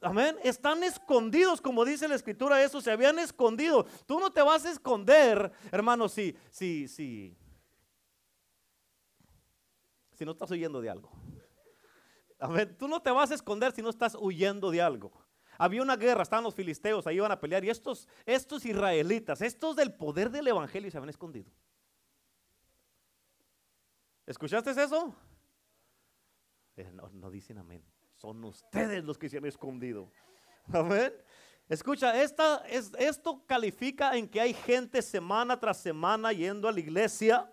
Amén. Están escondidos, como dice la escritura, eso se habían escondido. Tú no te vas a esconder, hermano, si, si, si, si no estás huyendo de algo. Amén. Tú no te vas a esconder si no estás huyendo de algo. Había una guerra, estaban los filisteos, ahí iban a pelear y estos, estos israelitas, estos del poder del evangelio se habían escondido. ¿Escuchaste eso? Eh, no, dicen amén. Son ustedes los que se han escondido. Amén. Escucha, esta, es, esto califica en que hay gente semana tras semana yendo a la iglesia.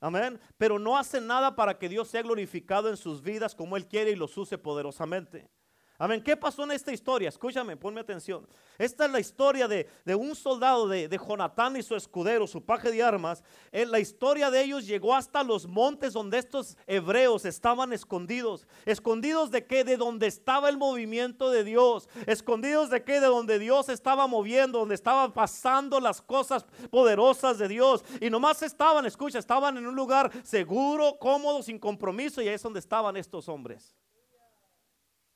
Amén. Pero no hace nada para que Dios sea glorificado en sus vidas como Él quiere y los use poderosamente. Amén. ¿Qué pasó en esta historia? Escúchame, ponme atención. Esta es la historia de, un soldado de, de, Jonatán y su escudero, su paje de armas. En la historia de ellos llegó hasta los montes donde estos hebreos estaban escondidos. ¿Escondidos de qué? De donde estaba el movimiento de Dios. ¿Escondidos de qué? De donde Dios estaba moviendo, donde estaban pasando las cosas poderosas de Dios. Y nomás estaban, escucha, estaban en un lugar seguro, cómodo, sin compromiso. Y ahí es donde estaban estos hombres.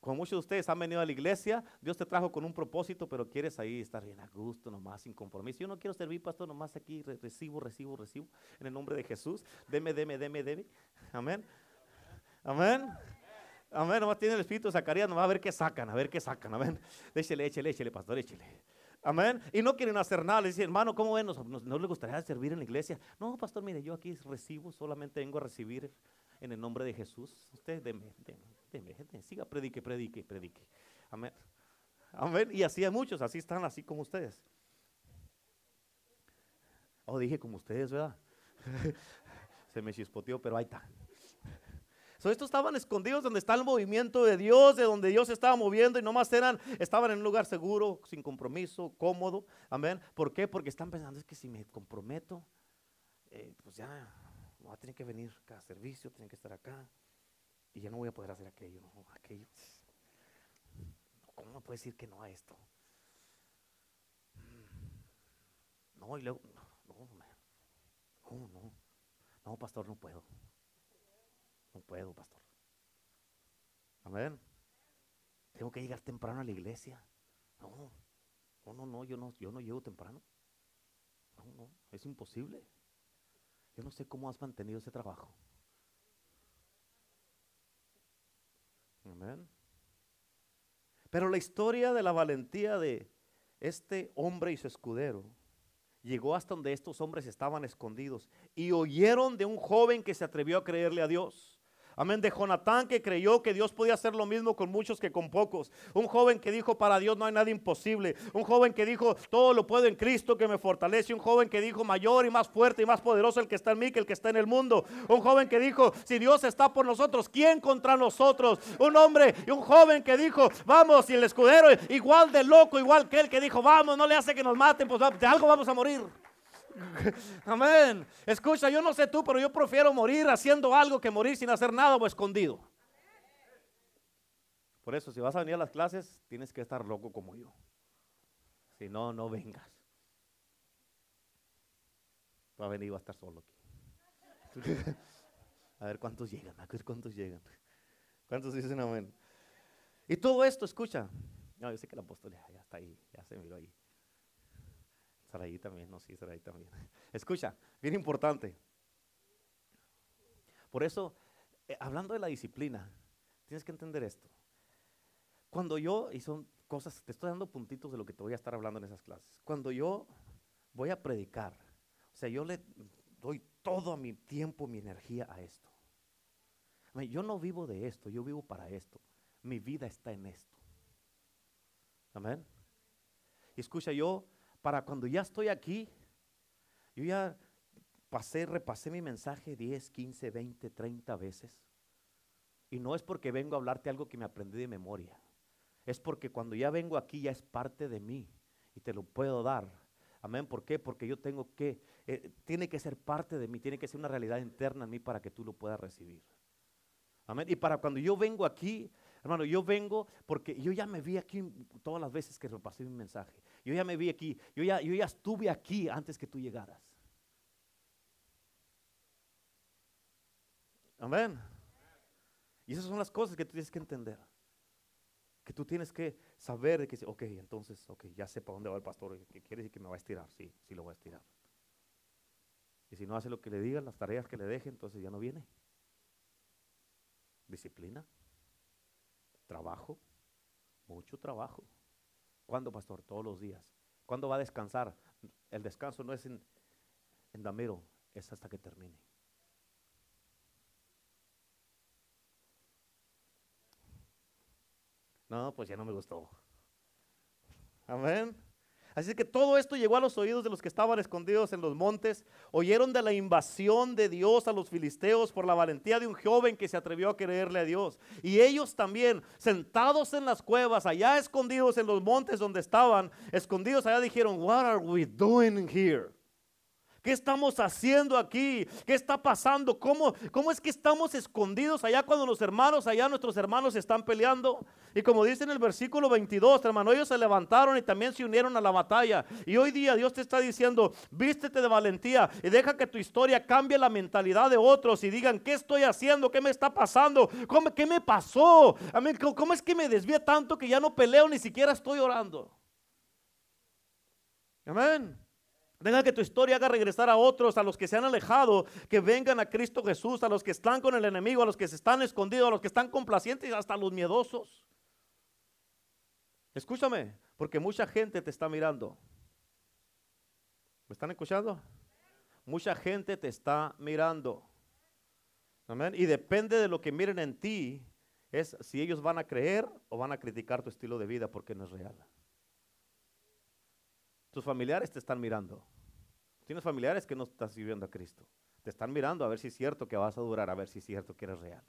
Como muchos de ustedes han venido a la iglesia, Dios te trajo con un propósito, pero quieres ahí estar bien a gusto, nomás, sin compromiso. Yo no quiero servir, pastor, nomás aquí recibo, recibo, recibo, en el nombre de Jesús. Deme, deme, deme, deme. Amén. Amén. Amén. Nomás tiene el Espíritu de Zacarías, nomás a ver qué sacan, a ver qué sacan. Amén. Échele, échele, échele, pastor, échele. Amén. Y no quieren hacer nada. Le dicen, hermano, ¿cómo ven? ¿No, le gustaría servir en la iglesia? No, pastor, mire, yo aquí recibo, solamente vengo a recibir en el nombre de Jesús. Usted deme, deme siga, predique, predique, predique. Amén. Amén. Y así hay muchos, así están, así como ustedes. Oh, dije como ustedes, ¿verdad? Se me chispoteó, pero ahí está. So, estos estaban escondidos donde está el movimiento de Dios, de donde Dios estaba moviendo y nomás eran, estaban en un lugar seguro, sin compromiso, cómodo. Amén. ¿Por qué? Porque están pensando, es que si me comprometo, eh, pues ya voy a tener que venir cada servicio, tienen que estar acá y ya no voy a poder hacer aquello, aquello. ¿Cómo me puede decir que no a esto? No, y luego, no, no, no, no, pastor, no puedo. No puedo, pastor. Amén. Tengo que llegar temprano a la iglesia. No, no, no, no, yo no, yo no llego temprano. No, no, es imposible. Yo no sé cómo has mantenido ese trabajo. Pero la historia de la valentía de este hombre y su escudero llegó hasta donde estos hombres estaban escondidos y oyeron de un joven que se atrevió a creerle a Dios. Amén. De Jonatán que creyó que Dios podía hacer lo mismo con muchos que con pocos. Un joven que dijo, para Dios no hay nada imposible. Un joven que dijo, todo lo puedo en Cristo que me fortalece. Un joven que dijo, mayor y más fuerte y más poderoso el que está en mí que el que está en el mundo. Un joven que dijo, si Dios está por nosotros, ¿quién contra nosotros? Un hombre y un joven que dijo, vamos, y el escudero igual de loco, igual que él que dijo, vamos, no le hace que nos maten, pues de algo vamos a morir. Amén. Escucha, yo no sé tú, pero yo prefiero morir haciendo algo que morir sin hacer nada o escondido. Por eso, si vas a venir a las clases, tienes que estar loco como yo. Si no, no vengas. Va a venir, va a estar solo aquí. a ver cuántos llegan, a ver cuántos llegan. ¿Cuántos dicen amén? Y todo esto, escucha. No, yo sé que la apóstol ya, ya está ahí, ya se miró ahí. Saraí también, no, sí, Saraí también. Escucha, bien importante. Por eso, eh, hablando de la disciplina, tienes que entender esto. Cuando yo, y son cosas, te estoy dando puntitos de lo que te voy a estar hablando en esas clases. Cuando yo voy a predicar, o sea, yo le doy todo mi tiempo, mi energía a esto. Yo no vivo de esto, yo vivo para esto. Mi vida está en esto. Amén. Y escucha, yo para cuando ya estoy aquí, yo ya pasé, repasé mi mensaje 10, 15, 20, 30 veces. Y no es porque vengo a hablarte algo que me aprendí de memoria. Es porque cuando ya vengo aquí ya es parte de mí y te lo puedo dar. Amén. ¿Por qué? Porque yo tengo que, eh, tiene que ser parte de mí, tiene que ser una realidad interna en mí para que tú lo puedas recibir. Amén. Y para cuando yo vengo aquí, hermano, yo vengo porque yo ya me vi aquí todas las veces que repasé mi mensaje. Yo ya me vi aquí. Yo ya, yo ya estuve aquí antes que tú llegaras. Amén. Y esas son las cosas que tú tienes que entender. Que tú tienes que saber de que, ok, entonces, ok, ya sé para dónde va el pastor. ¿Qué quiere decir que me va a estirar? Sí, sí lo voy a estirar. Y si no hace lo que le digan, las tareas que le deje, entonces ya no viene. Disciplina, trabajo, mucho trabajo. ¿Cuándo, pastor? Todos los días. ¿Cuándo va a descansar? El descanso no es en, en Damero, es hasta que termine. No, pues ya no me gustó. Amén. Así que todo esto llegó a los oídos de los que estaban escondidos en los montes. Oyeron de la invasión de Dios a los filisteos por la valentía de un joven que se atrevió a creerle a Dios. Y ellos también, sentados en las cuevas, allá escondidos en los montes donde estaban, escondidos allá, dijeron, What are we doing here? ¿Qué estamos haciendo aquí? ¿Qué está pasando? ¿Cómo, ¿Cómo es que estamos escondidos allá cuando los hermanos, allá nuestros hermanos están peleando? Y como dice en el versículo 22, hermano, ellos se levantaron y también se unieron a la batalla. Y hoy día Dios te está diciendo, vístete de valentía y deja que tu historia cambie la mentalidad de otros y digan, ¿qué estoy haciendo? ¿Qué me está pasando? ¿Cómo, ¿Qué me pasó? ¿Cómo es que me desvié tanto que ya no peleo ni siquiera estoy orando? Amén. Deja que tu historia haga regresar a otros, a los que se han alejado, que vengan a Cristo Jesús, a los que están con el enemigo, a los que se están escondidos, a los que están complacientes, hasta los miedosos. Escúchame, porque mucha gente te está mirando. ¿Me están escuchando? Mucha gente te está mirando. Amén. Y depende de lo que miren en ti, es si ellos van a creer o van a criticar tu estilo de vida porque no es real. Tus familiares te están mirando. Tienes familiares que no están sirviendo a Cristo. Te están mirando a ver si es cierto que vas a durar, a ver si es cierto que eres real.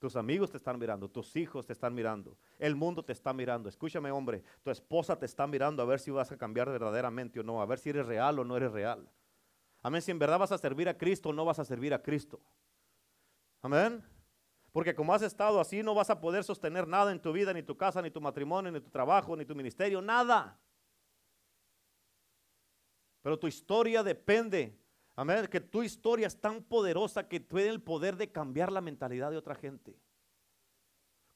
Tus amigos te están mirando, tus hijos te están mirando, el mundo te está mirando. Escúchame, hombre, tu esposa te está mirando a ver si vas a cambiar verdaderamente o no, a ver si eres real o no eres real. Amén, si en verdad vas a servir a Cristo o no vas a servir a Cristo. Amén. Porque como has estado así, no vas a poder sostener nada en tu vida, ni tu casa, ni tu matrimonio, ni tu trabajo, ni tu ministerio, nada. Pero tu historia depende Amén. Que tu historia es tan poderosa que tiene el poder de cambiar la mentalidad de otra gente.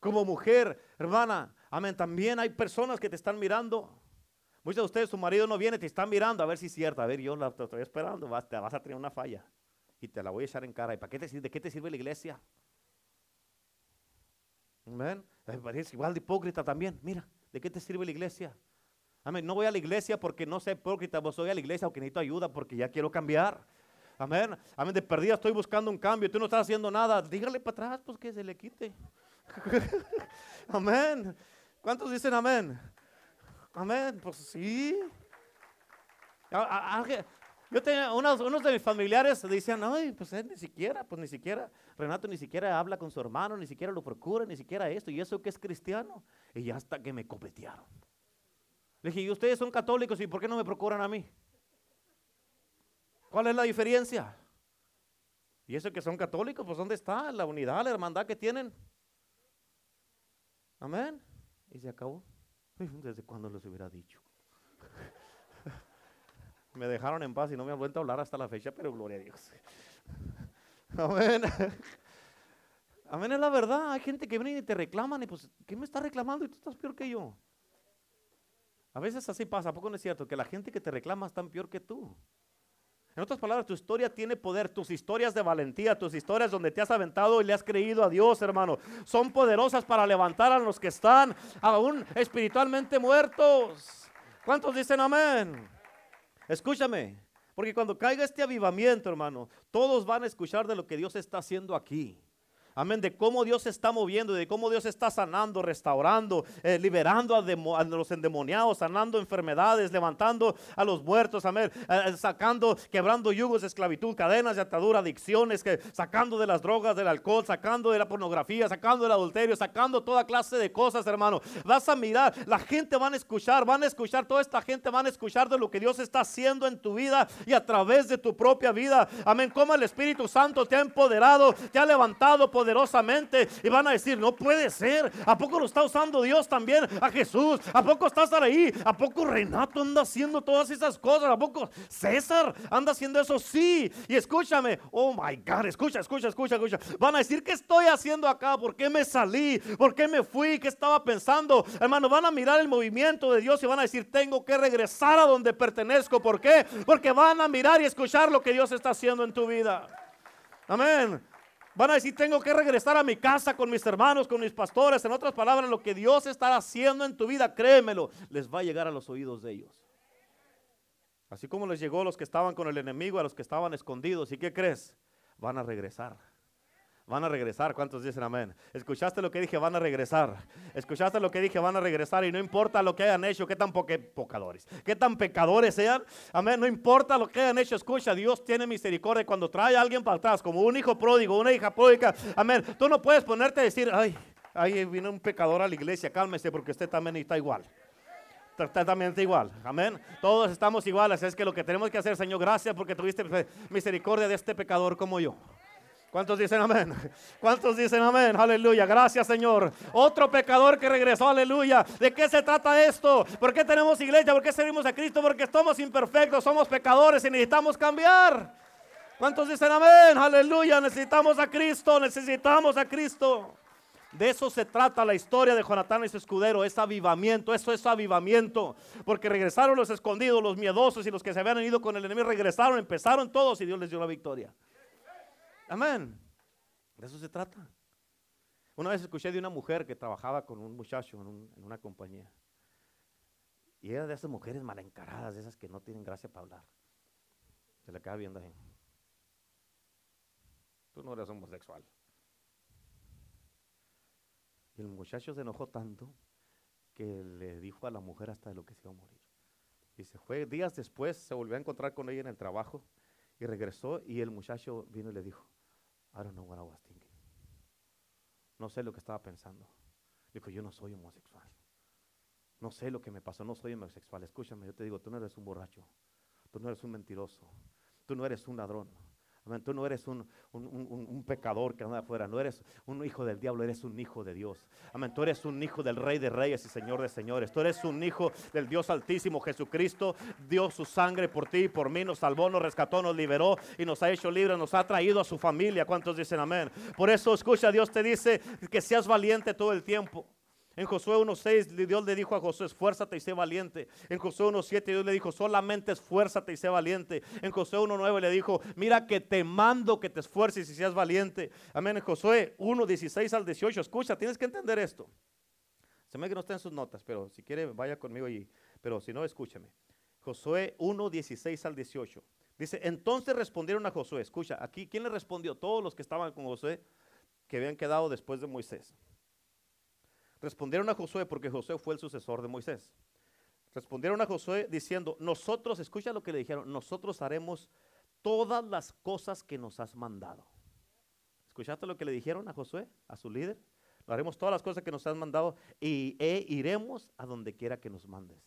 Como mujer, hermana, amén. También hay personas que te están mirando. Muchos de ustedes, su marido no viene, te están mirando a ver si es cierto. A ver, yo la estoy esperando, vas, te vas a tener una falla y te la voy a echar en cara. ¿Y para qué te, de qué te sirve la iglesia? Amén. Es igual de hipócrita también. Mira, ¿de qué te sirve la iglesia? Amén. No voy a la iglesia porque no sé hipócrita, vos voy a la iglesia porque necesito ayuda porque ya quiero cambiar. Amén. Amén. De perdida estoy buscando un cambio. Tú no estás haciendo nada. Dígale para atrás, pues que se le quite. amén. ¿Cuántos dicen amén? Amén. Pues sí. Yo tenía unos, unos de mis familiares decían, ay, pues él ni siquiera, pues ni siquiera, Renato ni siquiera habla con su hermano, ni siquiera lo procura, ni siquiera esto, y eso que es cristiano. Y hasta que me copetearon. Le dije, ¿y ustedes son católicos y por qué no me procuran a mí? ¿Cuál es la diferencia? Y eso que son católicos, pues ¿dónde está la unidad, la hermandad que tienen? Amén. Y se acabó. ¿Desde cuándo les hubiera dicho? me dejaron en paz y no me han vuelto a hablar hasta la fecha, pero gloria a Dios. Amén. Amén es la verdad. Hay gente que viene y te reclaman y pues, ¿qué me está reclamando? Y tú estás peor que yo. A veces así pasa, ¿a poco no es cierto? Que la gente que te reclama está peor que tú. En otras palabras, tu historia tiene poder, tus historias de valentía, tus historias donde te has aventado y le has creído a Dios, hermano, son poderosas para levantar a los que están aún espiritualmente muertos. ¿Cuántos dicen amén? Escúchame, porque cuando caiga este avivamiento, hermano, todos van a escuchar de lo que Dios está haciendo aquí. Amén, de cómo Dios se está moviendo, de cómo Dios está sanando, restaurando, eh, liberando a, los endemoniados, sanando enfermedades, levantando a los muertos, amén, eh, eh, sacando, quebrando yugos de esclavitud, cadenas de atadura, adicciones, que, sacando de las drogas, del alcohol, sacando de la pornografía, sacando del adulterio, sacando toda clase de cosas, hermano. Vas a mirar, la gente van a escuchar, van a escuchar, toda esta gente van a escuchar de lo que Dios está haciendo en tu vida y a través de tu propia vida. Amén, como el Espíritu Santo te ha empoderado, te ha levantado poderosamente y van a decir, no puede ser. ¿A poco lo está usando Dios también a Jesús? ¿A poco estás ahí? ¿A poco Renato anda haciendo todas esas cosas? ¿A poco César anda haciendo eso? Sí. Y escúchame, oh my God, escucha, escucha, escucha, escucha. Van a decir, ¿qué estoy haciendo acá? ¿Por qué me salí? ¿Por qué me fui? ¿Qué estaba pensando? Hermano, van a mirar el movimiento de Dios y van a decir, tengo que regresar a donde pertenezco. ¿Por qué? Porque van a mirar y escuchar lo que Dios está haciendo en tu vida. Amén. Van a decir, tengo que regresar a mi casa con mis hermanos, con mis pastores. En otras palabras, lo que Dios está haciendo en tu vida, créemelo, les va a llegar a los oídos de ellos. Así como les llegó a los que estaban con el enemigo, a los que estaban escondidos. ¿Y qué crees? Van a regresar. Van a regresar. ¿Cuántos dicen amén? ¿Escuchaste lo que dije? Van a regresar. ¿Escuchaste lo que dije? Van a regresar. Y no importa lo que hayan hecho, qué tan pecadores, qué tan pecadores sean. Amén. No importa lo que hayan hecho. Escucha, Dios tiene misericordia cuando trae a alguien para atrás, como un hijo pródigo, una hija pródiga. Amén. Tú no puedes ponerte a decir, ay, ahí vino un pecador a la iglesia. Cálmese porque usted también está igual. Está igual. Amén. Todos estamos iguales. Es que lo que tenemos que hacer, Señor, gracias porque tuviste misericordia de este pecador como yo. ¿Cuántos dicen amén? ¿Cuántos dicen amén? Aleluya. Gracias, Señor. Otro pecador que regresó. Aleluya. ¿De qué se trata esto? ¿Por qué tenemos iglesia? ¿Por qué servimos a Cristo? Porque somos imperfectos, somos pecadores y necesitamos cambiar. ¿Cuántos dicen amén? Aleluya. Necesitamos a Cristo. Necesitamos a Cristo. De eso se trata la historia de Jonatán y su escudero, es avivamiento, eso es avivamiento, porque regresaron los escondidos, los miedosos y los que se habían ido con el enemigo, regresaron, empezaron todos y Dios les dio la victoria. Amén. De eso se trata. Una vez escuché de una mujer que trabajaba con un muchacho en, una compañía. Y era de esas mujeres mal encaradas, de esas que no tienen gracia para hablar. Se le acaba viendo ahí. Tú no eres homosexual. Y el muchacho se enojó tanto que le dijo a la mujer hasta de lo que se iba a morir. Y se fue. Días después se volvió a encontrar con ella en el trabajo y regresó y el muchacho vino y le dijo, I don't know what I was thinking. No sé lo que estaba pensando. Dijo, yo no soy homosexual. No sé lo que me pasó, no soy homosexual. Escúchame, yo te digo, tú no eres un borracho. Tú no eres un mentiroso. Tú no eres un ladrón. Amén. Tú no eres un, pecador que anda afuera, no eres un hijo del diablo, eres un hijo de Dios. Amén. Tú eres un hijo del Rey de Reyes y Señor de Señores. Tú eres un hijo del Dios Altísimo, Jesucristo. Dio su sangre por ti y por mí, nos salvó, nos rescató, nos liberó y nos ha hecho libres, nos ha traído a su familia. ¿Cuántos dicen amén? Por eso, escucha, Dios te dice que seas valiente todo el tiempo. En Josué 1.6 Dios le dijo a Josué, esfuérzate y sé valiente. En Josué 1.7 Dios le dijo, solamente esfuérzate y sé valiente. En Josué 1.9 le dijo, mira que te mando que te esfuerces y seas valiente. Amén. En Josué 1.16 al 18, escucha, tienes que entender esto. Se me que no está en sus notas, pero si quiere vaya conmigo allí. Pero si no, escúchame. Josué 1.16 al 18. Dice, entonces respondieron a Josué. Escucha, aquí, ¿quién le respondió? Todos los que estaban con Josué, que habían quedado después de Moisés. Respondieron a Josué porque Josué fue el sucesor de Moisés. Respondieron a Josué diciendo, nosotros, escucha lo que le dijeron, nosotros haremos todas las cosas que nos has mandado. ¿Escuchaste lo que le dijeron a Josué, a su líder? haremos todas las cosas que nos has mandado y e iremos a donde quiera que nos mandes.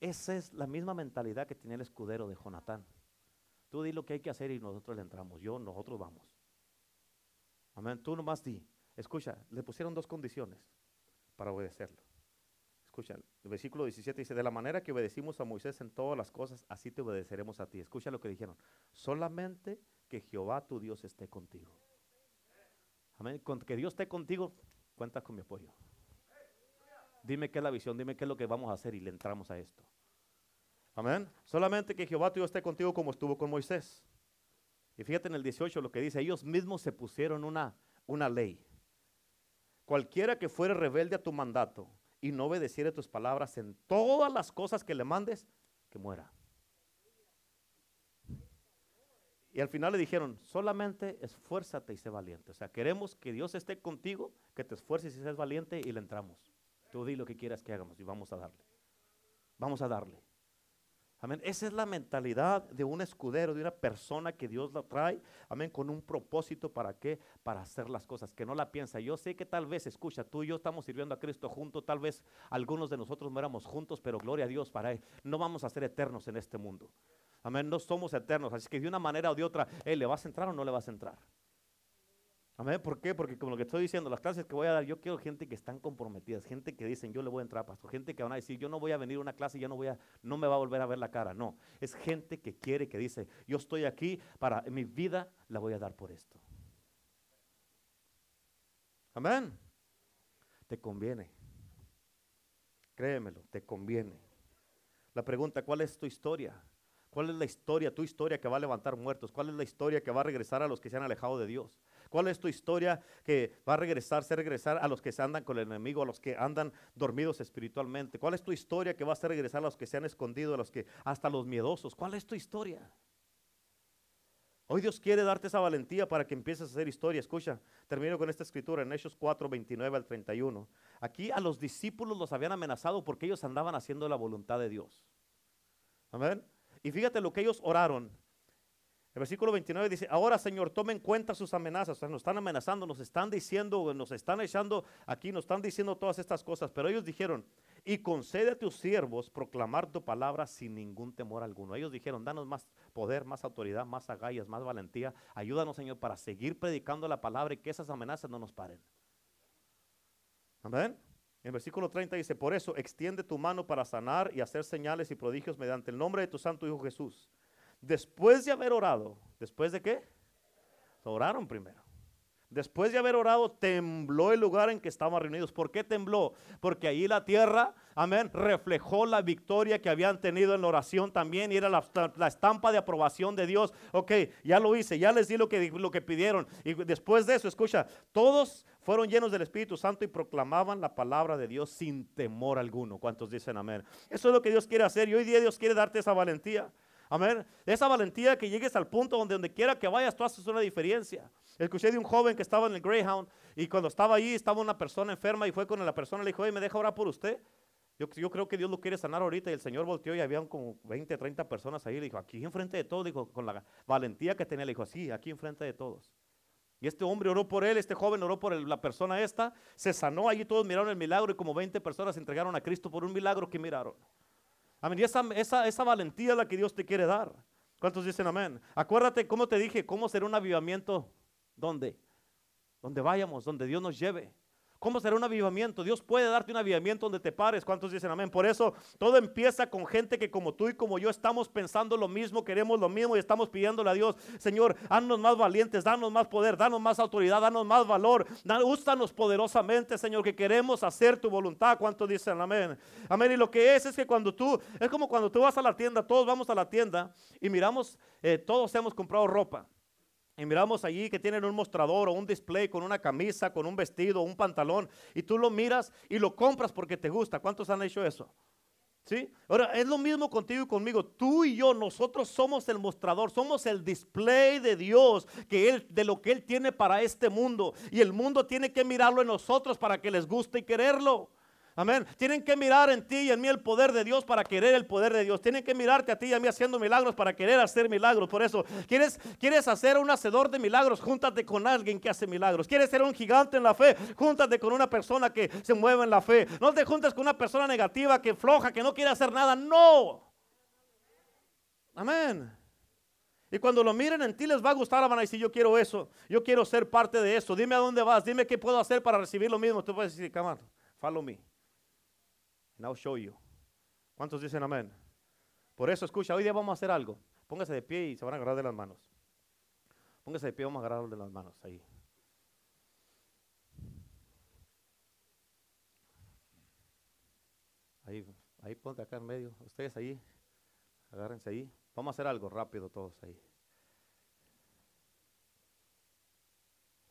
esa es la misma mentalidad que tenía el escudero de Jonatán. Tú di lo que hay que hacer y nosotros le entramos. Yo, nosotros vamos. Amén. Tú nomás di. Escucha, le pusieron dos condiciones para obedecerlo. Escucha, el versículo 17 dice, de la manera que obedecimos a Moisés en todas las cosas, así te obedeceremos a ti. Escucha lo que dijeron, solamente que Jehová tu Dios esté contigo. Amén, con que Dios esté contigo, cuenta con mi apoyo. Dime qué es la visión, dime qué es lo que vamos a hacer y le entramos a esto. Amén. Solamente que Jehová tu Dios esté contigo como estuvo con Moisés. Y fíjate en el 18 lo que dice, ellos mismos se pusieron una, una ley. Cualquiera que fuere rebelde a tu mandato y no obedeciere tus palabras en todas las cosas que le mandes, que muera. Y al final le dijeron, solamente esfuérzate y sé valiente. O sea, queremos que Dios esté contigo, que te esfuerces y seas valiente y le entramos. Tú di lo que quieras que hagamos y vamos a darle. Vamos a darle. Amén. Esa es la mentalidad de un escudero, de una persona que Dios la trae. Amén. Con un propósito para qué? Para hacer las cosas. Que no la piensa. Yo sé que tal vez, escucha, tú y yo estamos sirviendo a Cristo juntos. Tal vez algunos de nosotros no éramos juntos, pero gloria a Dios para Él. No vamos a ser eternos en este mundo. Amén. No somos eternos. Así que de una manera o de otra, Él le vas a entrar o no le vas a entrar. Amén. ¿Por qué? Porque como lo que estoy diciendo, las clases que voy a dar, yo quiero gente que están comprometidas, gente que dicen, yo le voy a entrar, pastor, gente que van a decir, yo no voy a venir a una clase, ya no voy a, no me va a volver a ver la cara. No, es gente que quiere, que dice, yo estoy aquí para mi vida, la voy a dar por esto. Amén. Te conviene. Créemelo, te conviene. La pregunta, ¿cuál es tu historia? ¿Cuál es la historia, tu historia que va a levantar muertos? ¿Cuál es la historia que va a regresar a los que se han alejado de Dios? ¿Cuál es tu historia que va a regresar, ser regresar a los que se andan con el enemigo, a los que andan dormidos espiritualmente? ¿Cuál es tu historia que va a hacer regresar a los que se han escondido, a los que hasta los miedosos? ¿Cuál es tu historia? Hoy Dios quiere darte esa valentía para que empieces a hacer historia. Escucha, termino con esta escritura en Hechos 4, 29 al 31. Aquí a los discípulos los habían amenazado porque ellos andaban haciendo la voluntad de Dios. Amén. Y fíjate lo que ellos oraron. El versículo 29 dice, ahora Señor, tome en cuenta sus amenazas. O sea, nos están amenazando, nos están diciendo, nos están echando aquí, nos están diciendo todas estas cosas. Pero ellos dijeron, y concede a tus siervos proclamar tu palabra sin ningún temor alguno. Ellos dijeron, danos más poder, más autoridad, más agallas, más valentía. Ayúdanos, Señor, para seguir predicando la palabra y que esas amenazas no nos paren. Amén. En el versículo 30 dice, por eso extiende tu mano para sanar y hacer señales y prodigios mediante el nombre de tu santo Hijo Jesús. Después de haber orado, ¿después de qué? Oraron primero. Después de haber orado, tembló el lugar en que estaban reunidos. ¿Por qué tembló? Porque ahí la tierra, amén, reflejó la victoria que habían tenido en la oración también y era la, estampa de aprobación de Dios. Ok, ya lo hice, ya les di lo que, lo que pidieron. Y después de eso, escucha, todos fueron llenos del Espíritu Santo y proclamaban la palabra de Dios sin temor alguno. ¿Cuántos dicen amén? Eso es lo que Dios quiere hacer y hoy día Dios quiere darte esa valentía. Amén. Esa valentía que llegues al punto donde donde quiera que vayas, tú haces una diferencia. Escuché de un joven que estaba en el Greyhound y cuando estaba ahí estaba una persona enferma y fue con la persona y le dijo, oye, ¿me deja orar por usted? Yo, creo que Dios lo quiere sanar ahorita y el Señor volteó y había como 20, 30 personas ahí. Le dijo, aquí enfrente de todos, dijo, con la valentía que tenía, le dijo, sí, aquí enfrente de todos. Y este hombre oró por él, este joven oró por la persona esta, se sanó, allí todos miraron el milagro y como 20 personas se entregaron a Cristo por un milagro que miraron. Amén. Y esa, esa, esa valentía es la que Dios te quiere dar. ¿Cuántos dicen amén? Acuérdate cómo te dije, cómo será un avivamiento. ¿Dónde? Donde vayamos, donde Dios nos lleve. ¿Cómo será un avivamiento? Dios puede darte un avivamiento donde te pares. ¿Cuántos dicen amén? Por eso todo empieza con gente que como tú y como yo estamos pensando lo mismo, queremos lo mismo y estamos pidiéndole a Dios, Señor, haznos más valientes, danos más poder, danos más autoridad, danos más valor, úsanos poderosamente, Señor, que queremos hacer tu voluntad. ¿Cuántos dicen amén? Amén. Y lo que es es que cuando tú, es como cuando tú vas a la tienda, todos vamos a la tienda y miramos, eh, todos hemos comprado ropa. Y miramos allí que tienen un mostrador o un display con una camisa, con un vestido, un pantalón. Y tú lo miras y lo compras porque te gusta. ¿Cuántos han hecho eso? ¿Sí? Ahora, es lo mismo contigo y conmigo. Tú y yo, nosotros somos el mostrador, somos el display de Dios, que él, de lo que Él tiene para este mundo. Y el mundo tiene que mirarlo en nosotros para que les guste y quererlo. Amén. Tienen que mirar en ti y en mí el poder de Dios para querer el poder de Dios. Tienen que mirarte a ti y a mí haciendo milagros para querer hacer milagros. Por eso, ¿quieres, quieres hacer un hacedor de milagros? Júntate con alguien que hace milagros. ¿Quieres ser un gigante en la fe? Júntate con una persona que se mueve en la fe. No te juntes con una persona negativa que floja, que no quiere hacer nada. No. Amén. Y cuando lo miren en ti les va a gustar, van a decir, yo quiero eso, yo quiero ser parte de eso. Dime a dónde vas, dime qué puedo hacer para recibir lo mismo. Tú puedes decir, come on, follow me. Now show you. ¿Cuántos dicen amén? Por eso, escucha, hoy día vamos a hacer algo. Póngase de pie y se van a agarrar de las manos. Póngase de pie, vamos a agarrar de las manos ahí. Ahí, ahí ponte acá en medio. Ustedes ahí, agárrense ahí. Vamos a hacer algo rápido todos ahí.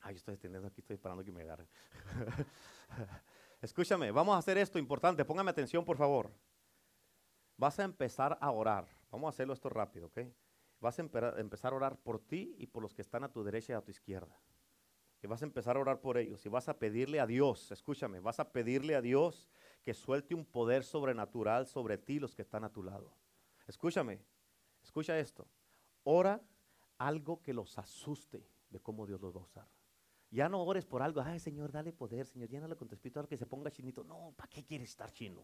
Ay, estoy extendiendo aquí, estoy esperando que me agarren. Escúchame, vamos a hacer esto importante, póngame atención por favor. Vas a empezar a orar. Vamos a hacerlo esto rápido, ¿ok? Vas a empezar a orar por ti y por los que están a tu derecha y a tu izquierda. Y vas a empezar a orar por ellos y vas a pedirle a Dios, escúchame, vas a pedirle a Dios que suelte un poder sobrenatural sobre ti y los que están a tu lado. Escúchame, escucha esto. Ora algo que los asuste de cómo Dios los va a usar. Ya no ores por algo, ay Señor, dale poder, Señor, llénalo con tu espíritu, que se ponga chinito. No, ¿para qué quieres estar chino?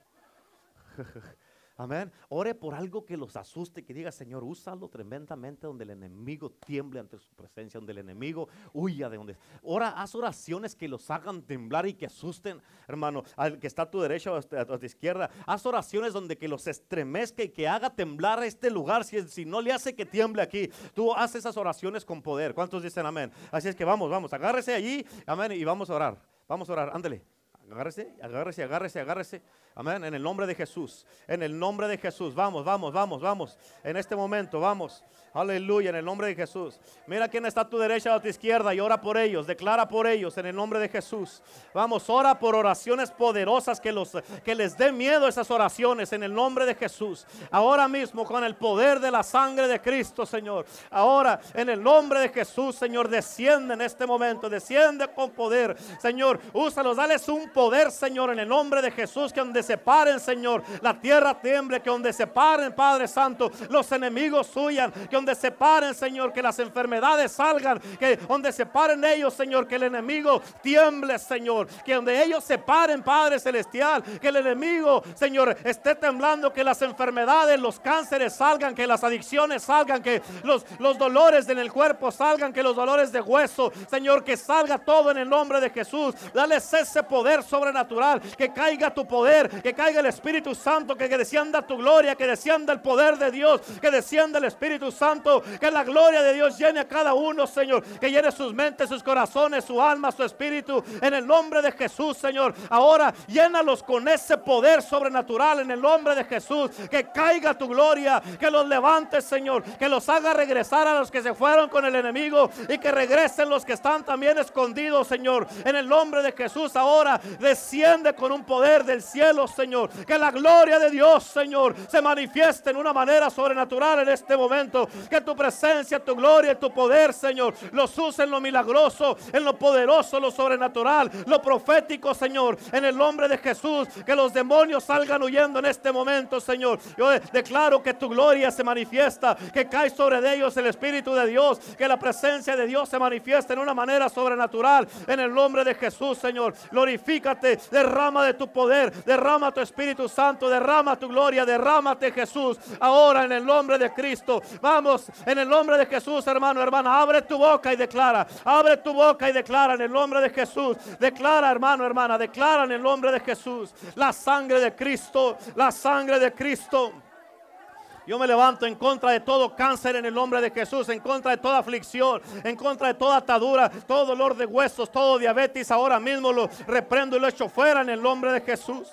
Amén. Ore por algo que los asuste, que diga, Señor, úsalo tremendamente donde el enemigo tiemble ante su presencia, donde el enemigo huya de donde. Ora, haz oraciones que los hagan temblar y que asusten, hermano, al que está a tu derecha o a tu izquierda. Haz oraciones donde que los estremezca y que haga temblar este lugar. Si, si no le hace que tiemble aquí, tú haz esas oraciones con poder. ¿Cuántos dicen amén? Así es que vamos, vamos, agárrese allí, amén, y vamos a orar. Vamos a orar, ándale. Agárrese, agárrese, agárrese, agárrese. Amén. En el nombre de Jesús. En el nombre de Jesús. Vamos, vamos, vamos, vamos. En este momento, vamos. Aleluya, en el nombre de Jesús. Mira quién está a tu derecha o a tu izquierda y ora por ellos, declara por ellos en el nombre de Jesús. Vamos, ora por oraciones poderosas que, los, que les dé miedo esas oraciones en el nombre de Jesús. Ahora mismo con el poder de la sangre de Cristo, Señor. Ahora en el nombre de Jesús, Señor, desciende en este momento, desciende con poder. Señor, úsalos, dales un poder, Señor, en el nombre de Jesús, que donde se paren, Señor, la tierra tiemble, que donde se paren, Padre Santo, los enemigos huyan, que donde se paren, Señor, que las enfermedades salgan, que donde se paren ellos, Señor, que el enemigo tiemble, Señor, que donde ellos se paren, Padre Celestial, que el enemigo, Señor, esté temblando, que las enfermedades, los cánceres salgan, que las adicciones salgan, que los, los dolores en el cuerpo salgan, que los dolores de hueso, Señor, que salga todo en el nombre de Jesús. Dale ese poder sobrenatural, que caiga tu poder, que caiga el Espíritu Santo, que descienda tu gloria, que descienda el poder de Dios, que descienda el Espíritu Santo que la gloria de Dios llene a cada uno, Señor. Que llene sus mentes, sus corazones, su alma, su espíritu. En el nombre de Jesús, Señor. Ahora llénalos con ese poder sobrenatural en el nombre de Jesús. Que caiga tu gloria. Que los levantes, Señor. Que los haga regresar a los que se fueron con el enemigo. Y que regresen los que están también escondidos, Señor. En el nombre de Jesús, ahora desciende con un poder del cielo, Señor. Que la gloria de Dios, Señor, se manifieste en una manera sobrenatural en este momento. Que tu presencia, tu gloria y tu poder, Señor, los use en lo milagroso, en lo poderoso, lo sobrenatural, lo profético, Señor. En el nombre de Jesús, que los demonios salgan huyendo en este momento, Señor. Yo declaro que tu gloria se manifiesta, que cae sobre ellos el Espíritu de Dios, que la presencia de Dios se manifiesta en una manera sobrenatural. En el nombre de Jesús, Señor. Glorifícate, derrama de tu poder, derrama tu Espíritu Santo, derrama tu gloria, derrámate Jesús. Ahora en el nombre de Cristo. Vamos, en el nombre de Jesús, hermano, hermana, abre tu boca y declara. Abre tu boca y declara en el nombre de Jesús. Declara, hermano, hermana, declara en el nombre de Jesús. La sangre de Cristo, la sangre de Cristo. Yo me levanto en contra de todo cáncer en el nombre de Jesús, en contra de toda aflicción, en contra de toda atadura, todo dolor de huesos, todo diabetes. Ahora mismo lo reprendo y lo echo fuera en el nombre de Jesús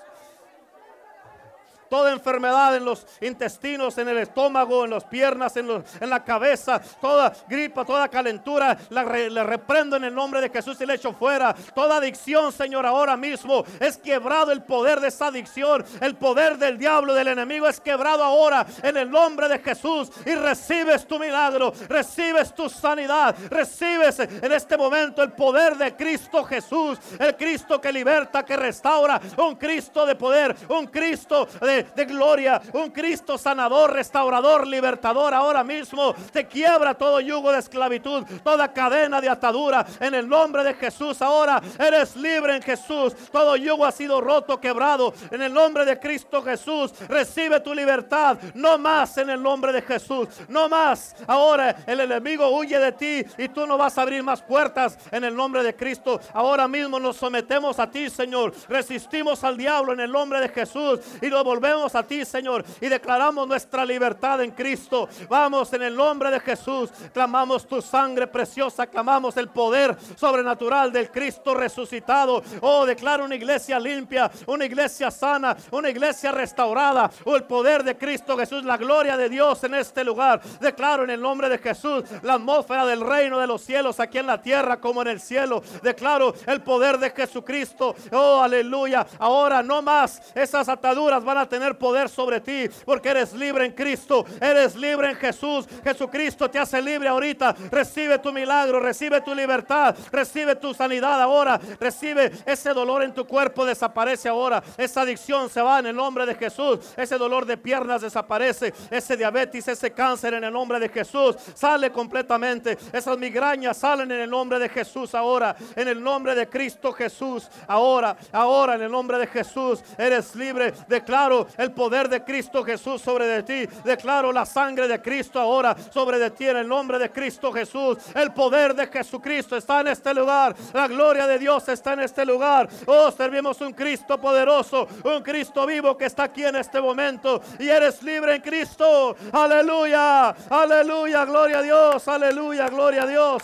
toda enfermedad en los intestinos, en el estómago, en las piernas, en, la cabeza, toda gripa, toda calentura, la, reprendo en el nombre de Jesús y le echo fuera. Toda adicción, Señor, ahora mismo es quebrado el poder de esa adicción, el poder del diablo, del enemigo es quebrado ahora en el nombre de Jesús y recibes tu milagro, recibes tu sanidad, recibes en este momento el poder de Cristo Jesús, el Cristo que liberta, que restaura, un Cristo de poder, un Cristo de de, gloria, un Cristo sanador, restaurador, libertador. Ahora mismo te quiebra todo yugo de esclavitud, toda cadena de atadura. En el nombre de Jesús, ahora eres libre en Jesús. Todo yugo ha sido roto, quebrado. En el nombre de Cristo Jesús, recibe tu libertad. No más en el nombre de Jesús. No más. Ahora el enemigo huye de ti y tú no vas a abrir más puertas en el nombre de Cristo. Ahora mismo nos sometemos a ti, Señor. Resistimos al diablo en el nombre de Jesús y lo volvemos volvemos a ti, Señor, y declaramos nuestra libertad en Cristo. Vamos en el nombre de Jesús, clamamos tu sangre preciosa, clamamos el poder sobrenatural del Cristo resucitado. Oh, declaro una iglesia limpia, una iglesia sana, una iglesia restaurada. Oh, el poder de Cristo Jesús, la gloria de Dios en este lugar. Declaro en el nombre de Jesús la atmósfera del reino de los cielos aquí en la tierra como en el cielo. Declaro el poder de Jesucristo. Oh, aleluya. Ahora no más esas ataduras van a tener poder sobre ti porque eres libre en Cristo, eres libre en Jesús. Jesucristo te hace libre ahorita. Recibe tu milagro, recibe tu libertad, recibe tu sanidad ahora. Recibe ese dolor en tu cuerpo, desaparece ahora. Esa adicción se va en el nombre de Jesús. Ese dolor de piernas desaparece. Ese diabetes, ese cáncer en el nombre de Jesús sale completamente. Esas migrañas salen en el nombre de Jesús ahora. En el nombre de Cristo Jesús. Ahora, ahora en el nombre de Jesús eres libre. Declaro el poder de Cristo Jesús sobre de ti. Declaro la sangre de Cristo ahora sobre de ti en el nombre de Cristo Jesús. El poder de Jesucristo está en este lugar. La gloria de Dios está en este lugar. Oh, servimos un Cristo poderoso, un Cristo vivo que está aquí en este momento. Y eres libre en Cristo. Aleluya, aleluya, gloria a Dios, aleluya, gloria a Dios.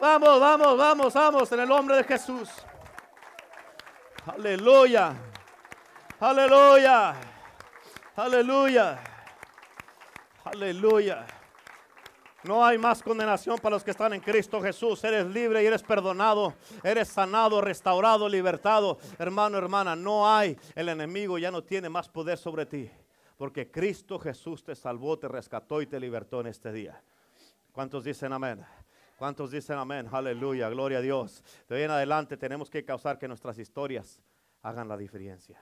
Vamos, vamos, vamos, vamos en el nombre de Jesús. Aleluya. Aleluya. Aleluya. Aleluya. No hay más condenación para los que están en Cristo Jesús. Eres libre y eres perdonado. Eres sanado, restaurado, libertado. Hermano, hermana, no hay. El enemigo ya no tiene más poder sobre ti. Porque Cristo Jesús te salvó, te rescató y te libertó en este día. ¿Cuántos dicen amén? ¿Cuántos dicen amén? Aleluya, gloria a Dios. De hoy en adelante tenemos que causar que nuestras historias hagan la diferencia.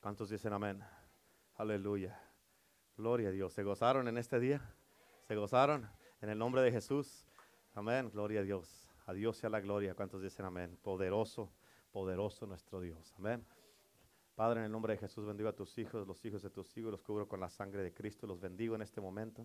¿Cuántos dicen amén? Aleluya. Gloria a Dios. ¿Se gozaron en este día? ¿Se gozaron? En el nombre de Jesús. Amén. Gloria a Dios. A Dios sea la gloria. ¿Cuántos dicen amén? Poderoso, poderoso nuestro Dios. Amén. Padre, en el nombre de Jesús bendigo a tus hijos, los hijos de tus hijos, los cubro con la sangre de Cristo, los bendigo en este momento.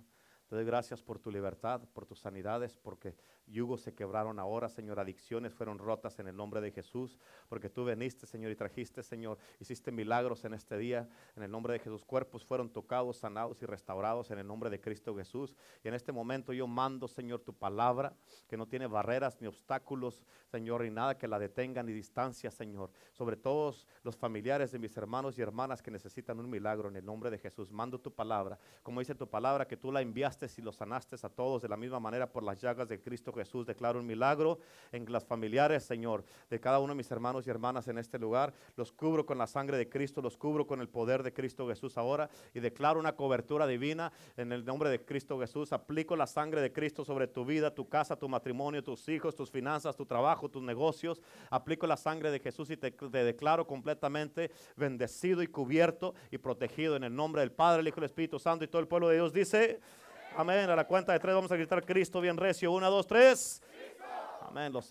Te doy gracias por tu libertad, por tus sanidades, porque yugos se quebraron ahora, Señor, adicciones fueron rotas en el nombre de Jesús, porque tú veniste, Señor, y trajiste, Señor, hiciste milagros en este día, en el nombre de Jesús, cuerpos fueron tocados, sanados y restaurados en el nombre de Cristo Jesús. Y en este momento yo mando, Señor, tu palabra, que no tiene barreras ni obstáculos, Señor, ni nada que la detenga, ni distancia, Señor, sobre todos los familiares de mis hermanos y hermanas que necesitan un milagro en el nombre de Jesús. Mando tu palabra, como dice tu palabra, que tú la enviaste y los sanaste a todos de la misma manera por las llagas de Cristo Jesús. Declaro un milagro en las familiares, Señor, de cada uno de mis hermanos y hermanas en este lugar. Los cubro con la sangre de Cristo, los cubro con el poder de Cristo Jesús ahora y declaro una cobertura divina en el nombre de Cristo Jesús. Aplico la sangre de Cristo sobre tu vida, tu casa, tu matrimonio, tus hijos, tus finanzas, tu trabajo, tus negocios. Aplico la sangre de Jesús y te, te declaro completamente bendecido y cubierto y protegido en el nombre del Padre, el Hijo y el Espíritu Santo y todo el pueblo de Dios dice, amén, a la cuenta de tres vamos a gritar Cristo bien recio, una, dos, tres, amén, los